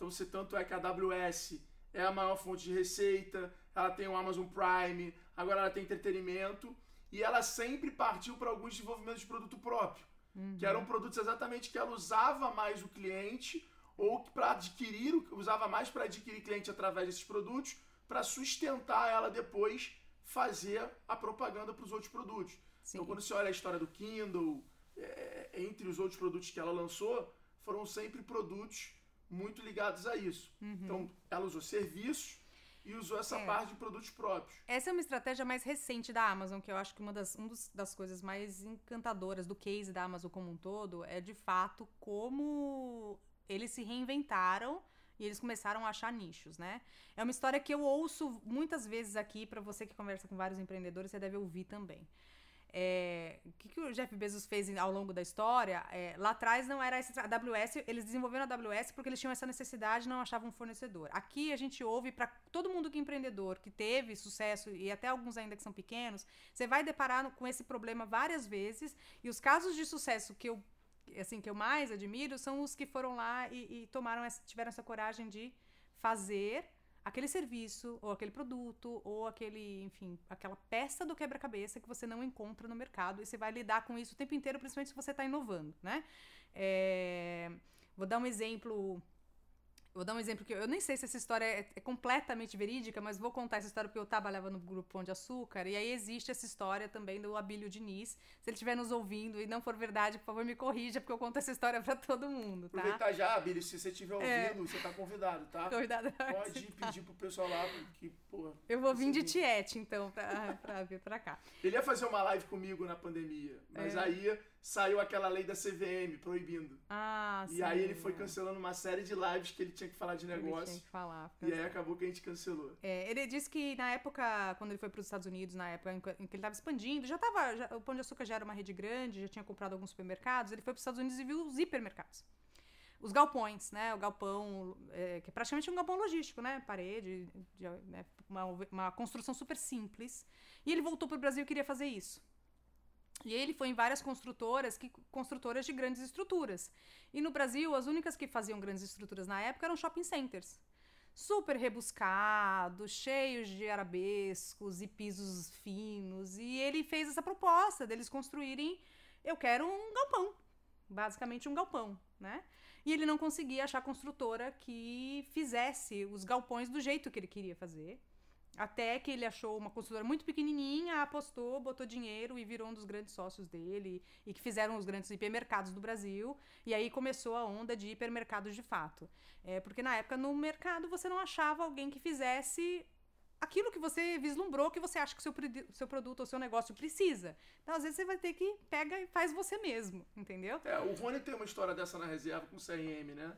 então, se tanto é que a AWS é a maior fonte de receita, ela tem o Amazon Prime, agora ela tem entretenimento, e ela sempre partiu para alguns desenvolvimentos de produto próprio, uhum. que eram produtos exatamente que ela usava mais o cliente ou para adquirir, usava mais para adquirir cliente através desses produtos, para sustentar ela depois fazer a propaganda para os outros produtos. Sim. Então, quando você olha a história do Kindle, é, entre os outros produtos que ela lançou, foram sempre produtos muito ligados a isso. Uhum. Então, ela usou serviços e usou essa é. parte de produtos próprios. Essa é uma estratégia mais recente da Amazon, que eu acho que uma das, um dos, das coisas mais encantadoras do case da Amazon como um todo é, de fato, como eles se reinventaram e eles começaram a achar nichos, né? É uma história que eu ouço muitas vezes aqui, para você que conversa com vários empreendedores, você deve ouvir também. É, o que, que, o Jeff Bezos fez ao longo da história? É, lá atrás não era essa, AWS, eles desenvolveram a AWS porque eles tinham essa necessidade não achavam um fornecedor. Aqui a gente ouve para todo mundo que é empreendedor, que teve sucesso e até alguns ainda que são pequenos, você vai deparar com esse problema várias vezes e os casos de sucesso que eu assim que eu mais admiro são os que foram lá e, e tomaram essa, tiveram essa coragem de fazer aquele serviço, ou aquele produto, ou aquele, enfim, aquela peça do quebra-cabeça que você não encontra no mercado e você vai lidar com isso o tempo inteiro, principalmente se você está inovando, né? É, vou dar um exemplo Vou dar um exemplo que eu nem sei se essa história é, é, completamente verídica, mas vou contar essa história porque eu trabalhava no grupo Pão de Açúcar e aí existe essa história também do Abílio Diniz. Se ele estiver nos ouvindo e não for verdade, por favor, me corrija, porque eu conto essa história para todo mundo, tá? Aproveitar já, Abílio, se você estiver é. ouvindo, é... você tá convidado, tá? Convidado. Pode pedir pro pessoal lá que, porra. Eu vou vir de Tiete, então, pra, pra vir pra cá. Ele ia fazer uma live comigo na pandemia, mas é. aí saiu aquela lei da CVM proibindo. Ah, e sim. E aí ele foi cancelando uma série de lives que ele tinha que falar de negócio. Ele tinha que falar. E aí acabou que a gente cancelou. É, ele disse que na época, quando ele foi para os Estados Unidos, na época em que ele estava expandindo, já tava. Já, o Pão de Açúcar já era uma rede grande, já tinha comprado alguns supermercados. Ele foi para os Estados Unidos e viu os hipermercados. Os galpões, né? O galpão, é, que é praticamente um galpão logístico, né? Parede, de, né? uma, uma construção super simples. E ele voltou para o Brasil e queria fazer isso. E ele foi em várias construtoras, que, construtoras de grandes estruturas. E no Brasil, as únicas que faziam grandes estruturas na época eram shopping centers. Super rebuscados, cheios de arabescos e pisos finos. E ele fez essa proposta deles construírem. Eu quero um galpão. Basicamente um galpão, né? E ele não conseguia achar construtora que fizesse os galpões do jeito que ele queria fazer. Até que ele achou uma consultora muito pequenininha, apostou, botou dinheiro e virou um dos grandes sócios dele e que fizeram os grandes hipermercados do Brasil. E aí começou a onda de hipermercados de fato. É, porque na época no mercado você não achava alguém que fizesse aquilo que você vislumbrou que você acha que seu, seu produto ou seu negócio precisa. Então, às vezes, você vai ter que pega e faz você mesmo, entendeu? É, o Rony tem uma história dessa na reserva com o CRM, né?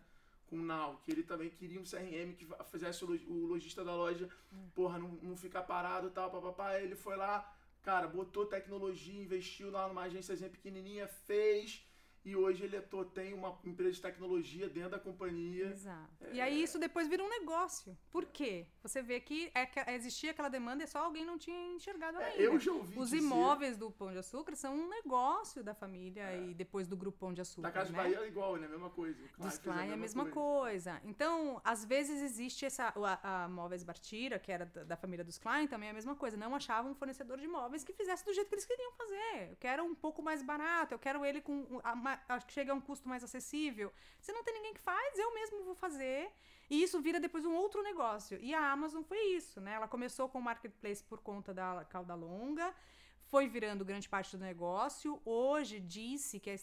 Com o Now, que ele também queria um CRM que fizesse o lojista da loja, hum. porra, não, não ficar parado e tal, papapá. Ele foi lá, cara, botou tecnologia, investiu lá numa agênciazinha pequenininha, fez e hoje ele é, tem uma empresa de tecnologia dentro da companhia. Exato. É... E aí isso depois vira um negócio. Por quê? Você vê que é, existia aquela demanda e só alguém não tinha enxergado é, ainda. Eu já ouvi Os dizer... imóveis do Pão de Açúcar são um negócio da família é. e depois do Grupo Pão de Açúcar. Da Casa né? Bahia é igual, né? A mesma coisa. Dos Klein é a mesma coisa. coisa. Então, às vezes existe essa... A, a Móveis Bartira, que era da, da, família dos Klein, também é a mesma coisa. Não achavam um fornecedor de móveis que fizesse do jeito que eles queriam fazer. Eu quero um pouco mais barato, eu quero ele com... Que chega a um custo mais acessível. Se não tem ninguém que faz, eu mesmo vou fazer. E isso vira depois um outro negócio. E a Amazon foi isso, né? Ela começou com o marketplace por conta da cauda longa, foi virando grande parte do negócio. Hoje disse que a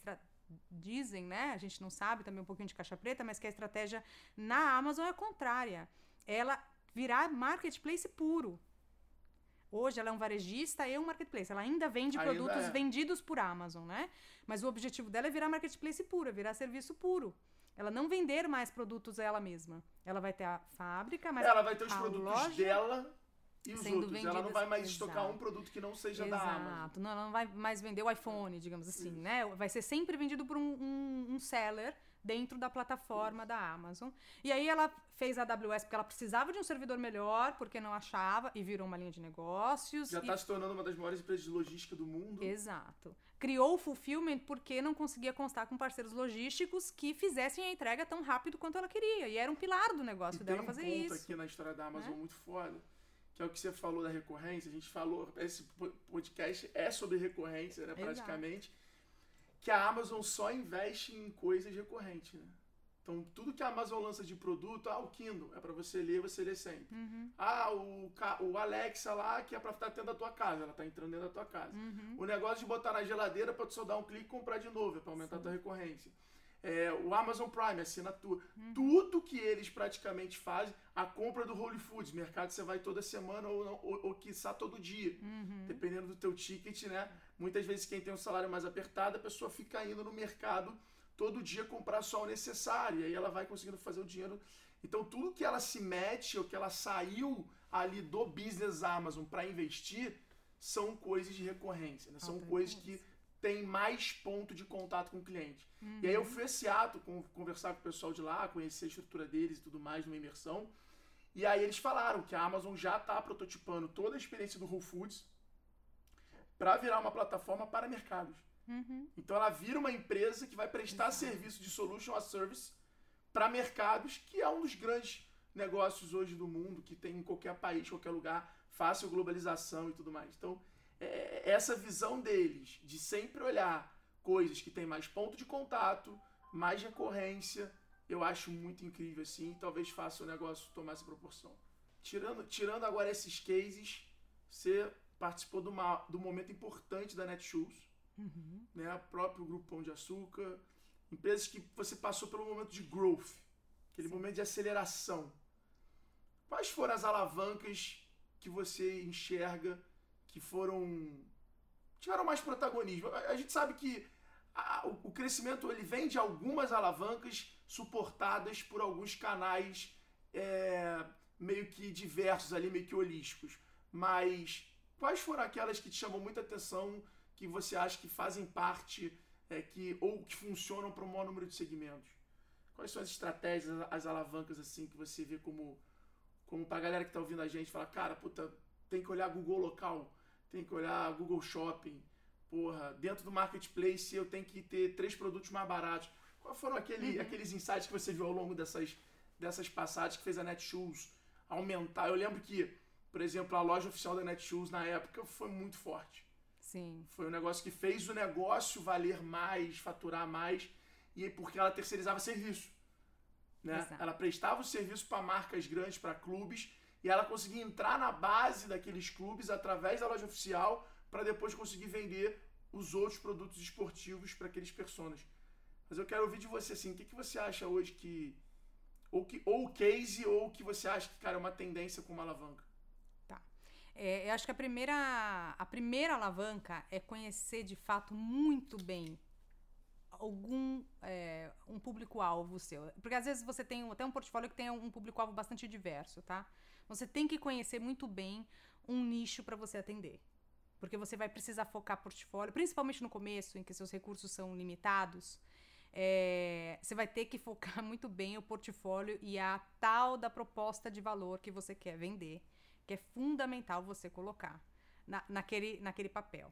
dizem, né? A gente não sabe também um pouquinho de caixa preta, mas que a estratégia na Amazon é contrária. Ela virar marketplace puro. Hoje ela é um varejista e um marketplace. Ela ainda vende Ainda produtos é. vendidos por Amazon, né? Mas o objetivo dela é virar marketplace puro, é virar serviço puro. Ela não vender mais produtos ela mesma. Ela vai ter a fábrica, mas ela vai ter os produtos dela e os outros. Ela não vendidas- vai mais estocar Exato. um produto que não seja da Amazon. Exato. Não, ela não vai mais vender o iPhone, digamos assim, né? Vai ser sempre vendido por um, um- um seller dentro da plataforma da Amazon. E aí ela fez a AWS porque ela precisava de um servidor melhor, porque não achava, e virou uma linha de negócios. Já e- está se tornando uma das maiores empresas de logística do mundo. Exato. Criou o fulfillment porque não conseguia constar com parceiros logísticos que fizessem a entrega tão rápido quanto ela queria. E era um pilar do E negócio tem dela um fazer ponto isso. aqui na história da Amazon né? muito foda, que é o que você falou da recorrência. A gente falou, esse po- podcast é sobre recorrência, né, Exato. Que a Amazon só investe em coisas recorrentes, né? Então, tudo que a Amazon lança de produto, ah, o Kindle, é para você ler, você lê sempre. Uhum, Ah, o, o Alexa lá, que é pra estar dentro da tua casa, ela tá entrando dentro da tua casa. uhum. O negócio de botar na geladeira pra tu só dar um clique e comprar de novo, é pra aumentar a tua recorrência. É, o Amazon Prime, assinatura. Uhum. Tudo que eles praticamente fazem, a compra do Whole Foods, mercado que você vai toda semana ou, ou, ou quiçá todo dia. Uhum. Dependendo do teu ticket, né? Muitas vezes quem tem um salário mais apertado, a pessoa fica indo no mercado todo dia comprar só o necessário. E aí ela vai conseguindo fazer o dinheiro. Então tudo que ela se mete ou que ela saiu ali do business Amazon para investir são coisas de recorrência, né? São coisas que têm mais ponto de contato com o cliente. Uhum. E aí eu fui a Seattle com, conversar com o pessoal de lá, conhecer a estrutura deles e tudo mais numa imersão. E aí eles falaram que a Amazon já está prototipando toda a experiência do Whole Foods para virar uma plataforma para mercados. Uhum. Então ela vira uma empresa que vai prestar Exato. serviço de solution as service para mercados, que é um dos grandes negócios hoje do mundo, que tem em qualquer país, qualquer lugar, fácil globalização e tudo mais. Então, é, essa visão deles de sempre olhar coisas que têm mais ponto de contato, mais recorrência, eu acho muito incrível assim, talvez faça o negócio tomar essa proporção. Tirando, tirando agora esses cases, você participou de, uma, um momento importante da Netshoes, Uhum. né? O próprio Grupo Pão de Açúcar, empresas que você passou pelo momento de growth, aquele Sim. momento de aceleração. Quais foram as alavancas que você enxerga que foram tiveram mais protagonismo? A, a gente sabe que a- o, crescimento ele vem de algumas alavancas suportadas por alguns canais é, meio que diversos ali, meio que holísticos. Mas quais foram aquelas que te chamam muita atenção, que você acha que fazem parte, é, que ou que funcionam para o maior número de segmentos? Quais são as estratégias, as alavancas assim que você vê como como pra galera que tá ouvindo a gente, falar, cara, puta, tem que olhar Google local, tem que olhar Google Shopping, porra, dentro do marketplace eu tenho que ter três produtos mais baratos. Quais foram aquele, aqueles insights que você viu ao longo dessas, dessas passagens que fez a Netshoes aumentar? Eu lembro que, por exemplo, a loja oficial da Netshoes na época foi muito forte. Sim. Foi um negócio que fez o negócio valer mais, faturar mais, e porque ela terceirizava serviço. Né? Exato. Ela prestava o serviço para marcas grandes, para clubes, e ela conseguia entrar na base daqueles clubes através da loja oficial para depois conseguir vender os outros produtos esportivos para aqueles personas. Mas eu quero ouvir de você assim, o que, que você acha hoje que ou que ou o case ou o que você acha que cara é uma tendência com uma alavanca? É, eu acho que a primeira, a primeira alavanca é conhecer de fato muito bem algum é, um público-alvo seu. Porque às vezes você tem até um portfólio que tem um público-alvo bastante diverso, tá? Você tem que conhecer muito bem um nicho para você atender. Porque você vai precisar focar portfólio, principalmente no começo, em que seus recursos são limitados. é, você vai ter que focar muito bem o portfólio e a tal da proposta de valor que você quer vender que é fundamental você colocar na, naquele, naquele papel.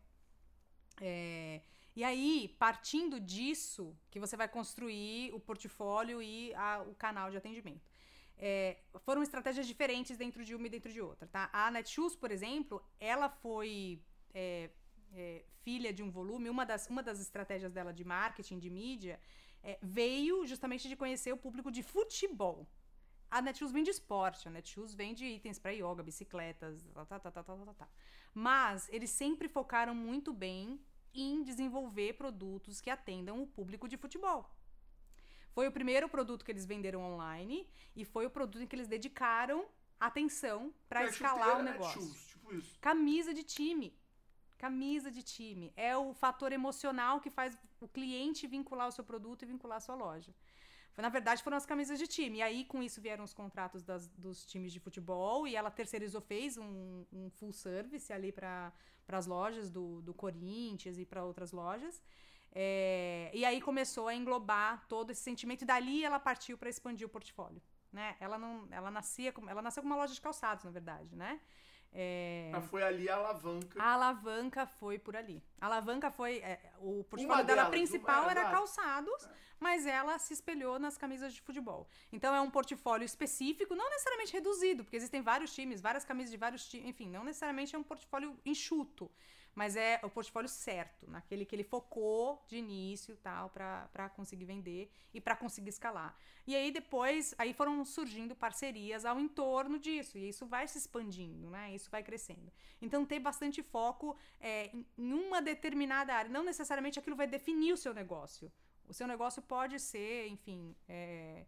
É, e aí, partindo disso, que você vai construir o portfólio e a- o canal de atendimento. É, foram estratégias diferentes dentro de uma e dentro de outra, tá? A Netshoes, por exemplo, ela foi é, é, filha de um volume, uma das, uma das estratégias dela de marketing, de mídia, é, veio justamente de conhecer o público de futebol. A Netshoes vende esporte, a Netshoes vende itens para yoga, bicicletas, tá, tá, tá, tá, tá, tá, tá. Mas eles sempre focaram muito bem em desenvolver produtos que atendam o público de futebol. Foi o primeiro produto que eles venderam online e foi o produto em que eles dedicaram atenção para É escalar o chuteira, negócio. Netshoes, tipo isso. Camisa de time. Camisa de time. É o fator emocional que faz o cliente vincular o seu produto e vincular a sua loja. Na verdade, foram as camisas de time. E aí, com isso, vieram os contratos das- dos times de futebol. E ela terceirizou, fez um, um full service ali para as lojas do, do Corinthians e para outras lojas. É, e aí começou a englobar todo esse sentimento. E dali ela partiu para expandir o portfólio. Né? Ela, não, ela, nascia, como- ela nasceu como uma loja de calçados, na verdade, né? É, Mas foi ali a alavanca. a alavanca foi por ali. A alavanca foi. é, o portfólio dela delas, principal uma- era exato. calçados, mas ela se espelhou nas camisas de futebol. Então é um portfólio específico, não necessariamente reduzido, porque existem vários times, várias camisas de vários times, enfim, não necessariamente é um portfólio enxuto. Mas é o portfólio certo, naquele que ele focou de início e tal, para conseguir vender e para conseguir escalar. E aí depois, aí foram surgindo parcerias ao entorno disso, e isso vai se expandindo, né? Isso vai crescendo. Então ter bastante foco é, em uma determinada área, não necessariamente aquilo vai definir o seu negócio. O seu negócio pode ser, enfim, é,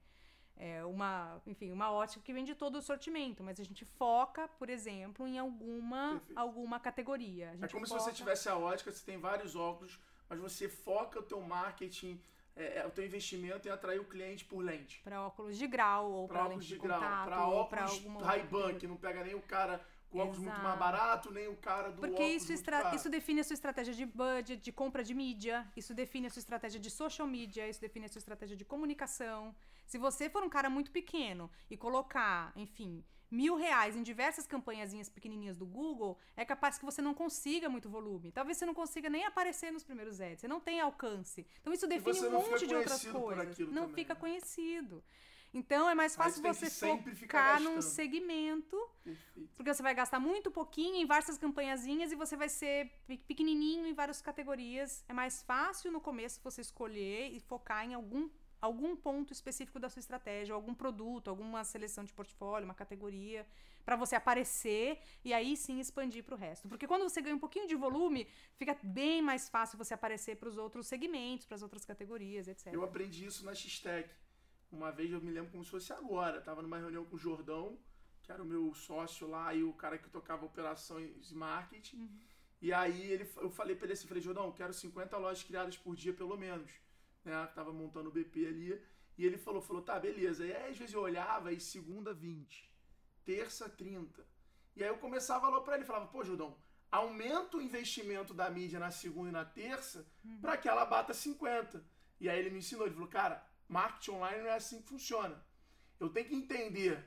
é uma, enfim, uma ótica que vende todo o sortimento, mas a gente foca, por exemplo, em alguma, Perfeito. alguma categoria. É como se foca- você tivesse a ótica, você tem vários óculos, mas você foca o teu marketing, é, é, o teu investimento em atrair o cliente por lente. Para óculos de grau, ou Para lente de de grau, contato, para óculos Ray-Ban, que não pega nem o cara com óculos muito Exato. mais barato, nem o cara do Porque isso, estra- isso define a sua estratégia de budget, de compra de mídia, isso define a sua estratégia de social media, isso define a sua estratégia de comunicação. Se você for um cara muito pequeno e colocar, enfim, mil reais em diversas campanhazinhas pequenininhas do Google, é capaz que você não consiga muito volume. Talvez você não consiga nem aparecer nos primeiros ads, você não tem alcance. Então isso define um monte de outras coisas. Não também, fica né? conhecido. Então é mais fácil você focar num segmento Perfeito. porque você vai gastar muito pouquinho em várias campanhazinhas e você vai ser pe- pequenininho em várias categorias. É mais fácil no começo você escolher e focar em algum, algum ponto específico da sua estratégia, ou algum produto, alguma seleção de portfólio, uma categoria, para você aparecer e aí sim expandir para o resto. Porque quando você ganha um pouquinho de volume, fica bem mais fácil você aparecer para os outros segmentos, para as outras categorias, etc. Eu aprendi isso na X-Tech. Uma vez eu me lembro como se fosse agora. Tava numa reunião com o Jordão, que era o meu sócio lá e o cara que tocava operações e marketing. E aí ele, eu falei pra ele assim, falei, Jordão, quero 50 lojas criadas por dia pelo menos. Né? Tava montando o BP ali. E ele falou, falou, tá, beleza. E aí às vezes eu olhava e segunda 20, terça 30. E aí eu começava a falar pra ele, falava, pô, Jordão, aumenta o investimento da mídia na segunda e na terça pra que ela bata 50. E aí ele me ensinou, ele falou, cara, marketing online não é assim que funciona. Eu tenho que entender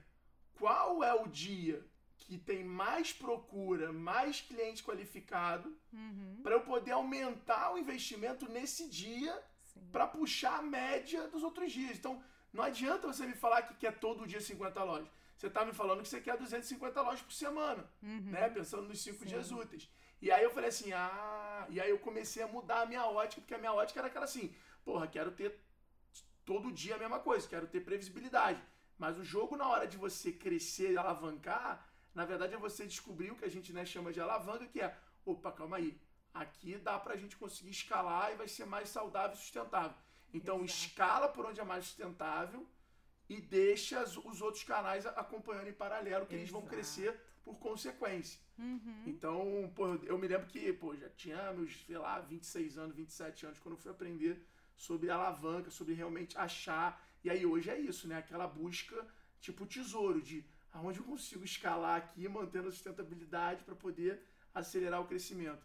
qual é o dia que tem mais procura, mais cliente qualificado, Uhum, para eu poder aumentar o investimento nesse dia. Para puxar a média dos outros dias. Então, não adianta você me falar que quer todo dia 50 lojas. Você tá me falando que você quer 250 lojas por semana, Uhum. né? Pensando nos cinco Sim. dias úteis. E aí eu falei assim, ah... E aí eu comecei a mudar a minha ótica, porque a minha ótica era aquela assim, porra, quero ter todo dia a mesma coisa, quero ter previsibilidade. Mas o jogo, na hora de você crescer e alavancar, na verdade é você descobrir o que a gente né, chama de alavanca, que é, opa, calma aí, aqui dá pra gente conseguir escalar e vai ser mais saudável e sustentável. Então Exato. escala por onde é mais sustentável e deixa os outros canais a- acompanhando em paralelo, que eles vão Exato. crescer por consequência. Uhum. Então, pô, eu me lembro que, pô, já tinha meus, sei lá, 26 anos, 27 anos, quando eu fui aprender sobre alavanca, sobre realmente achar. E aí hoje é isso, né? Aquela busca, tipo tesouro, de aonde eu consigo escalar aqui, mantendo a sustentabilidade para poder acelerar o crescimento.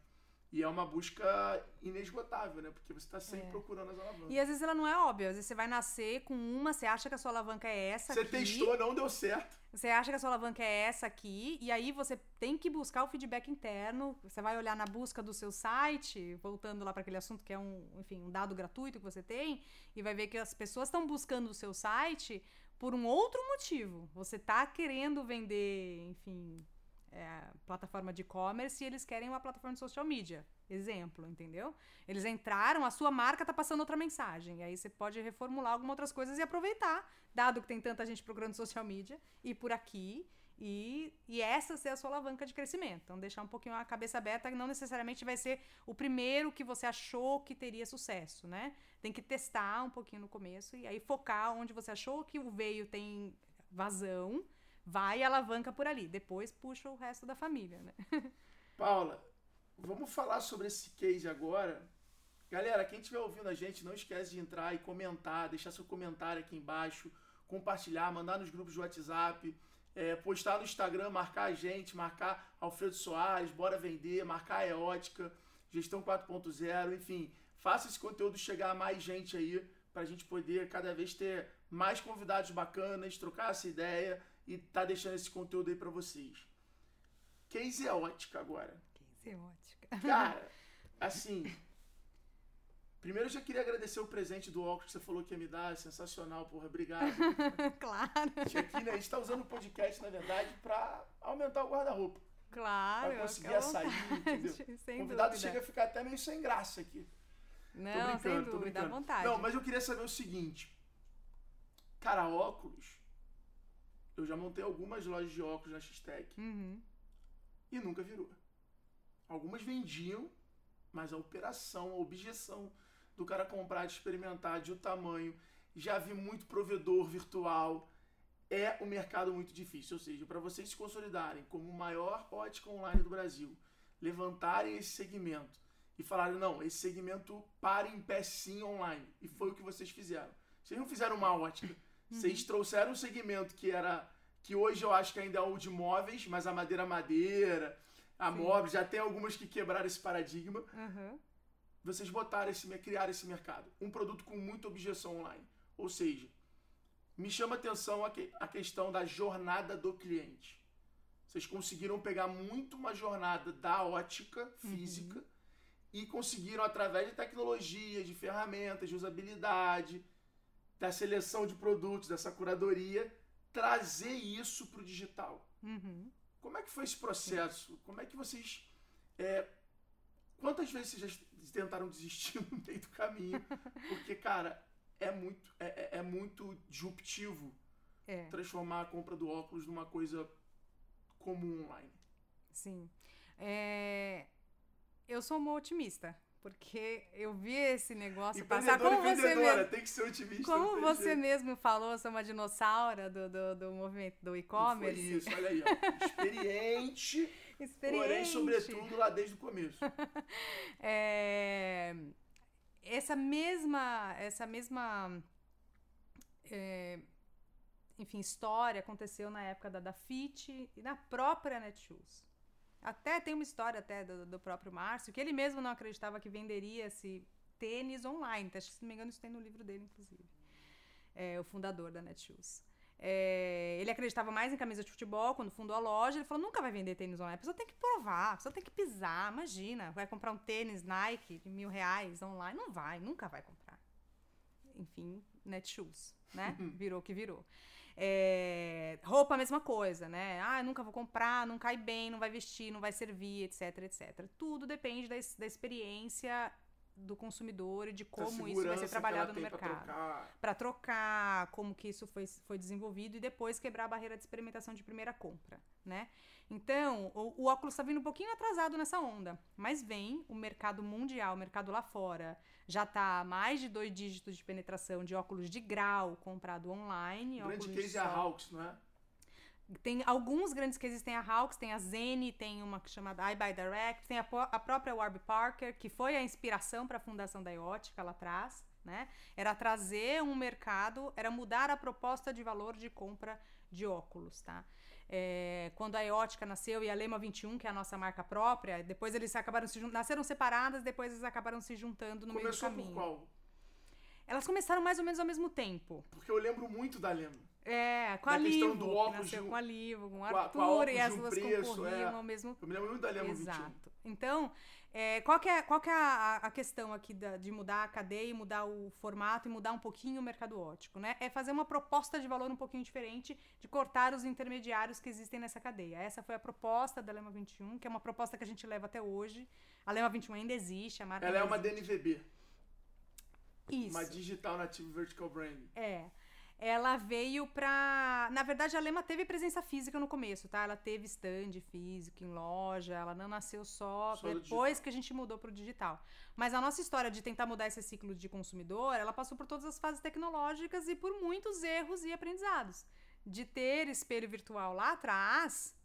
E é uma busca inesgotável, né? Porque você está sempre É. procurando as alavancas. E às vezes ela não é óbvia. Às vezes você vai nascer com uma, você acha que a sua alavanca é essa Você aqui. testou, não deu certo. Você acha que a sua alavanca é essa aqui, e aí você tem que buscar o feedback interno. Você vai olhar na busca do seu site, voltando lá para aquele assunto que é um, enfim, um dado gratuito que você tem, e vai ver que as pessoas estão buscando o seu site por um outro motivo. Você tá querendo vender, enfim, é, plataforma de e-commerce e eles querem uma plataforma de social media. Exemplo, entendeu? Eles entraram, a sua marca tá passando outra mensagem. E aí você pode reformular algumas outras coisas e aproveitar, dado que tem tanta gente procurando social media, ir por aqui E, e essa ser a sua alavanca de crescimento. Então, deixar um pouquinho a cabeça aberta, que não necessariamente vai ser o primeiro que você achou que teria sucesso, né? Tem que testar um pouquinho no começo e aí focar onde você achou que o veio tem vazão, vai e alavanca por ali. Depois puxa o resto da família, né? Paula, vamos falar sobre esse case agora. Galera, quem estiver ouvindo a gente, não esquece de entrar e comentar, deixar seu comentário aqui embaixo, compartilhar, mandar nos grupos de WhatsApp, é, postar no Instagram, marcar a gente, marcar Alfredo Soares, bora vender, marcar a Eótica, Gestão 4.0, enfim, faça esse conteúdo chegar a mais gente aí, para a gente poder cada vez ter mais convidados bacanas, trocar essa ideia e tá deixando esse conteúdo aí para vocês. Case Eótica agora. Case Eótica. Cara, assim, Primeiro eu já queria agradecer o presente do óculos que você falou que ia me dar, é sensacional, porra, obrigado. claro. Aqui, né, a gente tá usando o podcast, na verdade, pra aumentar o guarda-roupa. Claro. Pra conseguir açaí, entendeu? Sem o convidado dúvida. chega a ficar até meio sem graça aqui. Não, sem dúvida, tô brincando. vontade. Não, mas eu queria saber o seguinte. Cara, óculos, eu já montei algumas lojas de óculos na X-Tech uhum. e nunca virou. Algumas vendiam, mas a operação, a objeção do cara comprar, de experimentar, de o tamanho. Já vi muito provedor virtual. É um mercado muito difícil. Ou seja, para vocês se consolidarem como o maior ótica online do Brasil, levantarem esse segmento e falarem, não, esse segmento para em pé sim online. E foi o que vocês fizeram. Vocês não fizeram uma ótica. Uhum. Vocês trouxeram um segmento que era. que hoje eu acho que ainda é o de móveis, mas a madeira madeira, a móveis, já tem algumas que quebraram esse paradigma. Uhum vocês botaram esse, criar esse mercado. Um produto com muita objeção online. Ou seja, me chama atenção a, que, a questão da jornada do cliente. Vocês conseguiram pegar muito uma jornada da ótica física uhum. e conseguiram, através de tecnologia, de ferramentas, de usabilidade, da seleção de produtos, dessa curadoria, trazer isso para o digital. Uhum. Como é que foi esse processo? Como é que vocês. É, quantas vezes vocês já tentaram desistir no meio do caminho. Porque, cara, é muito, é, é, é muito disruptivo é. transformar a compra do óculos numa coisa comum online. Sim. É... Eu sou uma otimista. Porque eu vi esse negócio passar. Como você mesmo, tem que ser otimista. Como você jeito. mesmo falou, sou uma dinossauro do, do, do movimento do e-commerce. Isso, olha aí, ó. Experiente. Experiente. Porém, sobretudo, lá desde o começo. é, essa mesma, essa mesma é, enfim, história aconteceu na época da, da FIT e na própria Netshoes. Até tem uma história até do, do próprio Márcio, que ele mesmo não acreditava que venderia-se tênis online. Acho que, se não me engano, isso tem no livro dele, inclusive. É, o fundador da Netshoes. É, ele acreditava mais em camisa de futebol quando fundou a loja. Ele falou: nunca vai vender tênis online. A pessoa tem que provar, a pessoa tem que pisar. Imagina, vai comprar um tênis Nike de mil reais online? Não vai, nunca vai comprar. Enfim, Netshoes, né? Virou o que virou. É, roupa, a mesma coisa, né? Ah, nunca vou comprar, não cai bem, não vai vestir, não vai servir, etc, etc. Tudo depende da, da experiência do consumidor e de como isso vai ser trabalhado no mercado. Para trocar. trocar, como que isso foi, foi desenvolvido e depois quebrar a barreira de experimentação de primeira compra, né? Então, o, o óculos está vindo um pouquinho atrasado nessa onda, mas vem o mercado mundial, o mercado lá fora, já está mais de dois dígitos de penetração de óculos de grau comprado online. O grande case é a Hawks, não é? Tem alguns grandes cases, tem a Hawks, tem a Zene, tem uma chamada iBuy Direct, tem a, a própria Warby Parker, que foi a inspiração para a fundação da Iótica lá atrás, né? Era trazer um mercado, era mudar a proposta de valor de compra de óculos, tá? É, quando a Iótica nasceu e a Lema 21, que é a nossa marca própria, depois eles acabaram se nasceram separadas, depois eles acabaram se juntando no Começou meio do caminho. Por qual? Elas começaram mais ou menos ao mesmo tempo. Porque eu lembro muito da Lema. É, com a Livo. Do óculos nasceu com a Livo, com o Arthur, e as duas preço, concorriam é. ao mesmo Eu me lembro muito da Lema Exato. 21. Então, é, qual que é, qual que é a, a questão aqui da, de mudar a cadeia, mudar o formato e mudar um pouquinho o mercado ótico, né? É fazer uma proposta de valor um pouquinho diferente, de cortar os intermediários que existem nessa cadeia. Essa foi a proposta da Lema 21, que é uma proposta que a gente leva até hoje. A Lema 21 ainda existe, a marca Ela é uma DNVB. Isso. Uma Digital Native Vertical Brand. É. ela veio pra. Na verdade, a Lema teve presença física no começo, tá? Ela teve stand físico em loja, ela não nasceu só, Só depois que a gente mudou pro digital. Mas a nossa história de tentar mudar esse ciclo de consumidor, ela passou por todas as fases tecnológicas e por muitos erros e aprendizados. De ter espelho virtual lá atrás,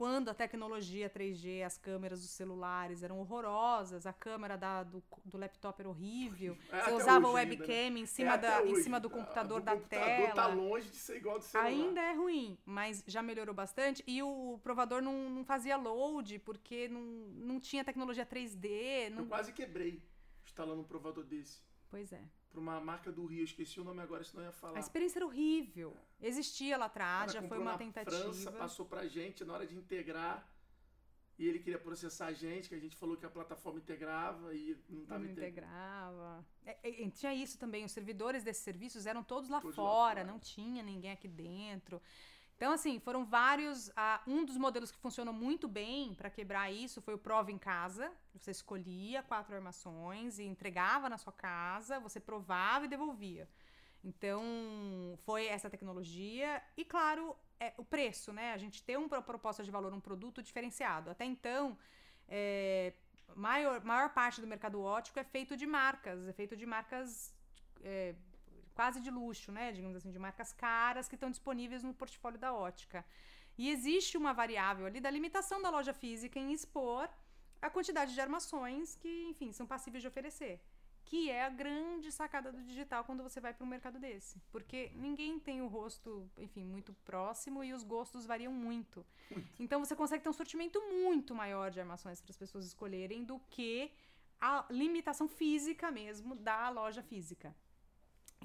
quando a tecnologia 3G, as câmeras dos celulares eram horrorosas, a câmera da- do, do laptop era horrível, É, você usava o hoje ainda, webcam em É cima, até da, em hoje. cima do computador do da computador tela. tá longe de ser igual do celular. Ainda é ruim, mas já melhorou bastante. E o provador não, não fazia load, porque não, não tinha tecnologia 3D. Não... Eu quase quebrei instalando um provador desse. Pois é. Pra uma marca do Rio, esqueci o nome agora, senão eu ia falar. A experiência era horrível. Existia lá atrás, já foi uma tentativa. França, passou pra gente na hora de integrar. E ele queria processar a gente, que a gente falou que a plataforma integrava e não tava não integrando. integrava. É, é, tinha isso também, os servidores desses serviços eram todos lá, Todos lá fora, fora. não tinha ninguém aqui dentro. Então, assim, foram vários. um dos modelos que funcionou muito bem para quebrar isso foi o prova em casa. Você escolhia quatro armações e entregava na sua casa, você provava e devolvia. Então, foi essa tecnologia. E, claro, é, o preço, né? A gente ter uma proposta de valor, um produto diferenciado. Até então, é, maior, maior parte do mercado ótico é feito de marcas, é feito de marcas é, quase de luxo, né? Digamos assim, de marcas caras que estão disponíveis no portfólio da ótica. E existe uma variável ali da limitação da loja física em expor a quantidade de armações que, enfim, são passíveis de oferecer. Que é a grande sacada do digital quando você vai para um mercado desse. Porque ninguém tem o rosto, enfim, muito próximo e os gostos variam muito. Então você consegue ter um sortimento muito maior de armações para as pessoas escolherem do que a limitação física mesmo da loja física.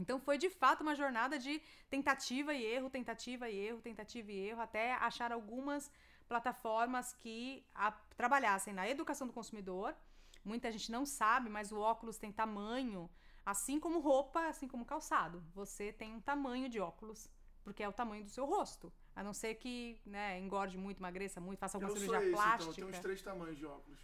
Então foi de fato uma jornada de tentativa e erro, tentativa e erro, tentativa e erro, até achar algumas plataformas que a- trabalhassem na educação do consumidor. Muita gente não sabe, mas o óculos tem tamanho, assim como roupa, assim como calçado. Você tem um tamanho de óculos, porque é o tamanho do seu rosto. A não ser que né, engorde muito, emagreça muito, faça alguma Eu cirurgia esse, então, plástica. eu tenho uns três tamanhos de óculos.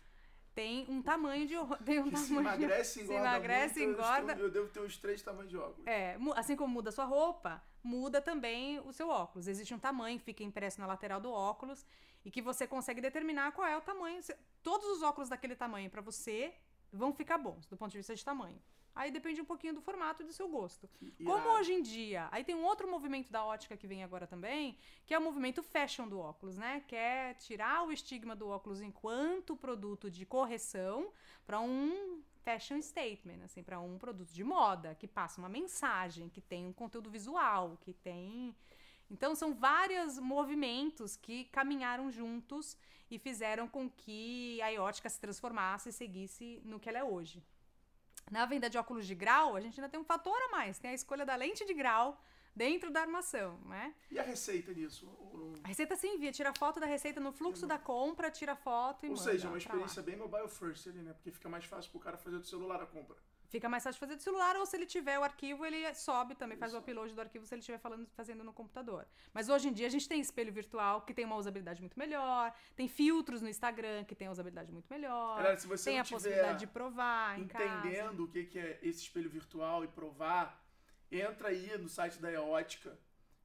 tem um tamanho de tem um Que se tamanho emagrece, se engorda emagrece, muito, engorda. Eu devo ter uns três tamanhos de óculos. É, assim como muda a sua roupa, muda também o seu óculos. Existe um tamanho fica impresso na lateral do óculos e que você consegue determinar qual é o tamanho. Todos os óculos daquele tamanho para você vão ficar bons do ponto de vista de tamanho. Aí depende um pouquinho do formato e do seu gosto. Como hoje em dia, aí tem um outro movimento da ótica que vem agora também, que é o movimento fashion do óculos, né? Que é tirar o estigma do óculos enquanto produto de correção para um fashion statement, assim, para um produto de moda que passa uma mensagem, que tem um conteúdo visual, que tem então são vários movimentos que caminharam juntos e fizeram com que a ótica se transformasse e seguisse no que ela é hoje. Na venda de óculos de grau, a gente ainda tem um fator a mais, tem a escolha da lente de grau dentro da armação, né? E a receita disso? Ou, não- A receita se envia, tira foto da receita no fluxo da compra, tira foto e ou manda seja, é uma experiência bem mobile first ali, né? Porque fica mais fácil pro cara fazer do celular a compra. Fica mais fácil fazer do celular, ou se ele tiver o arquivo, ele sobe também, faz o Isso. upload do arquivo se ele estiver falando, fazendo no computador. Mas hoje em dia a gente tem espelho virtual que tem uma usabilidade muito melhor, tem filtros no Instagram que tem uma usabilidade muito melhor, Galera, se você tem não a tiver possibilidade de provar entendendo o que que é esse espelho virtual e provar, entra aí no site da Eótica,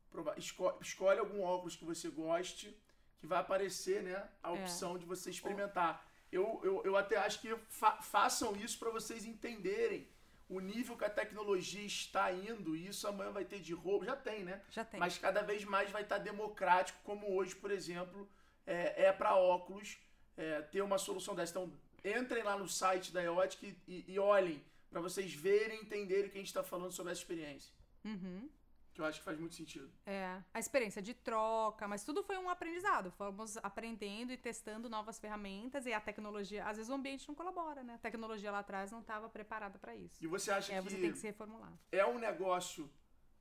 provar, esco- escolhe algum óculos que você goste, que vai aparecer, né, a É. opção de você experimentar. Eu, eu, eu até acho que fa- façam isso para vocês entenderem o nível que a tecnologia está indo, e isso amanhã vai ter de roubo, já tem, né? Já tem. Mas cada vez mais vai estar democrático, como hoje, por exemplo, é, é para óculos é, ter uma solução dessa. Então, entrem lá no site da Eotic e, e, e olhem para vocês verem e entenderem o que a gente está falando sobre essa experiência. Uhum. Que eu acho que faz muito sentido. É, a experiência de troca, mas tudo foi um aprendizado. Fomos aprendendo e testando novas ferramentas e a tecnologia, às vezes o ambiente não colabora, né? A tecnologia lá atrás não estava preparada para isso. E você acha aí que você tem que se reformular. é um negócio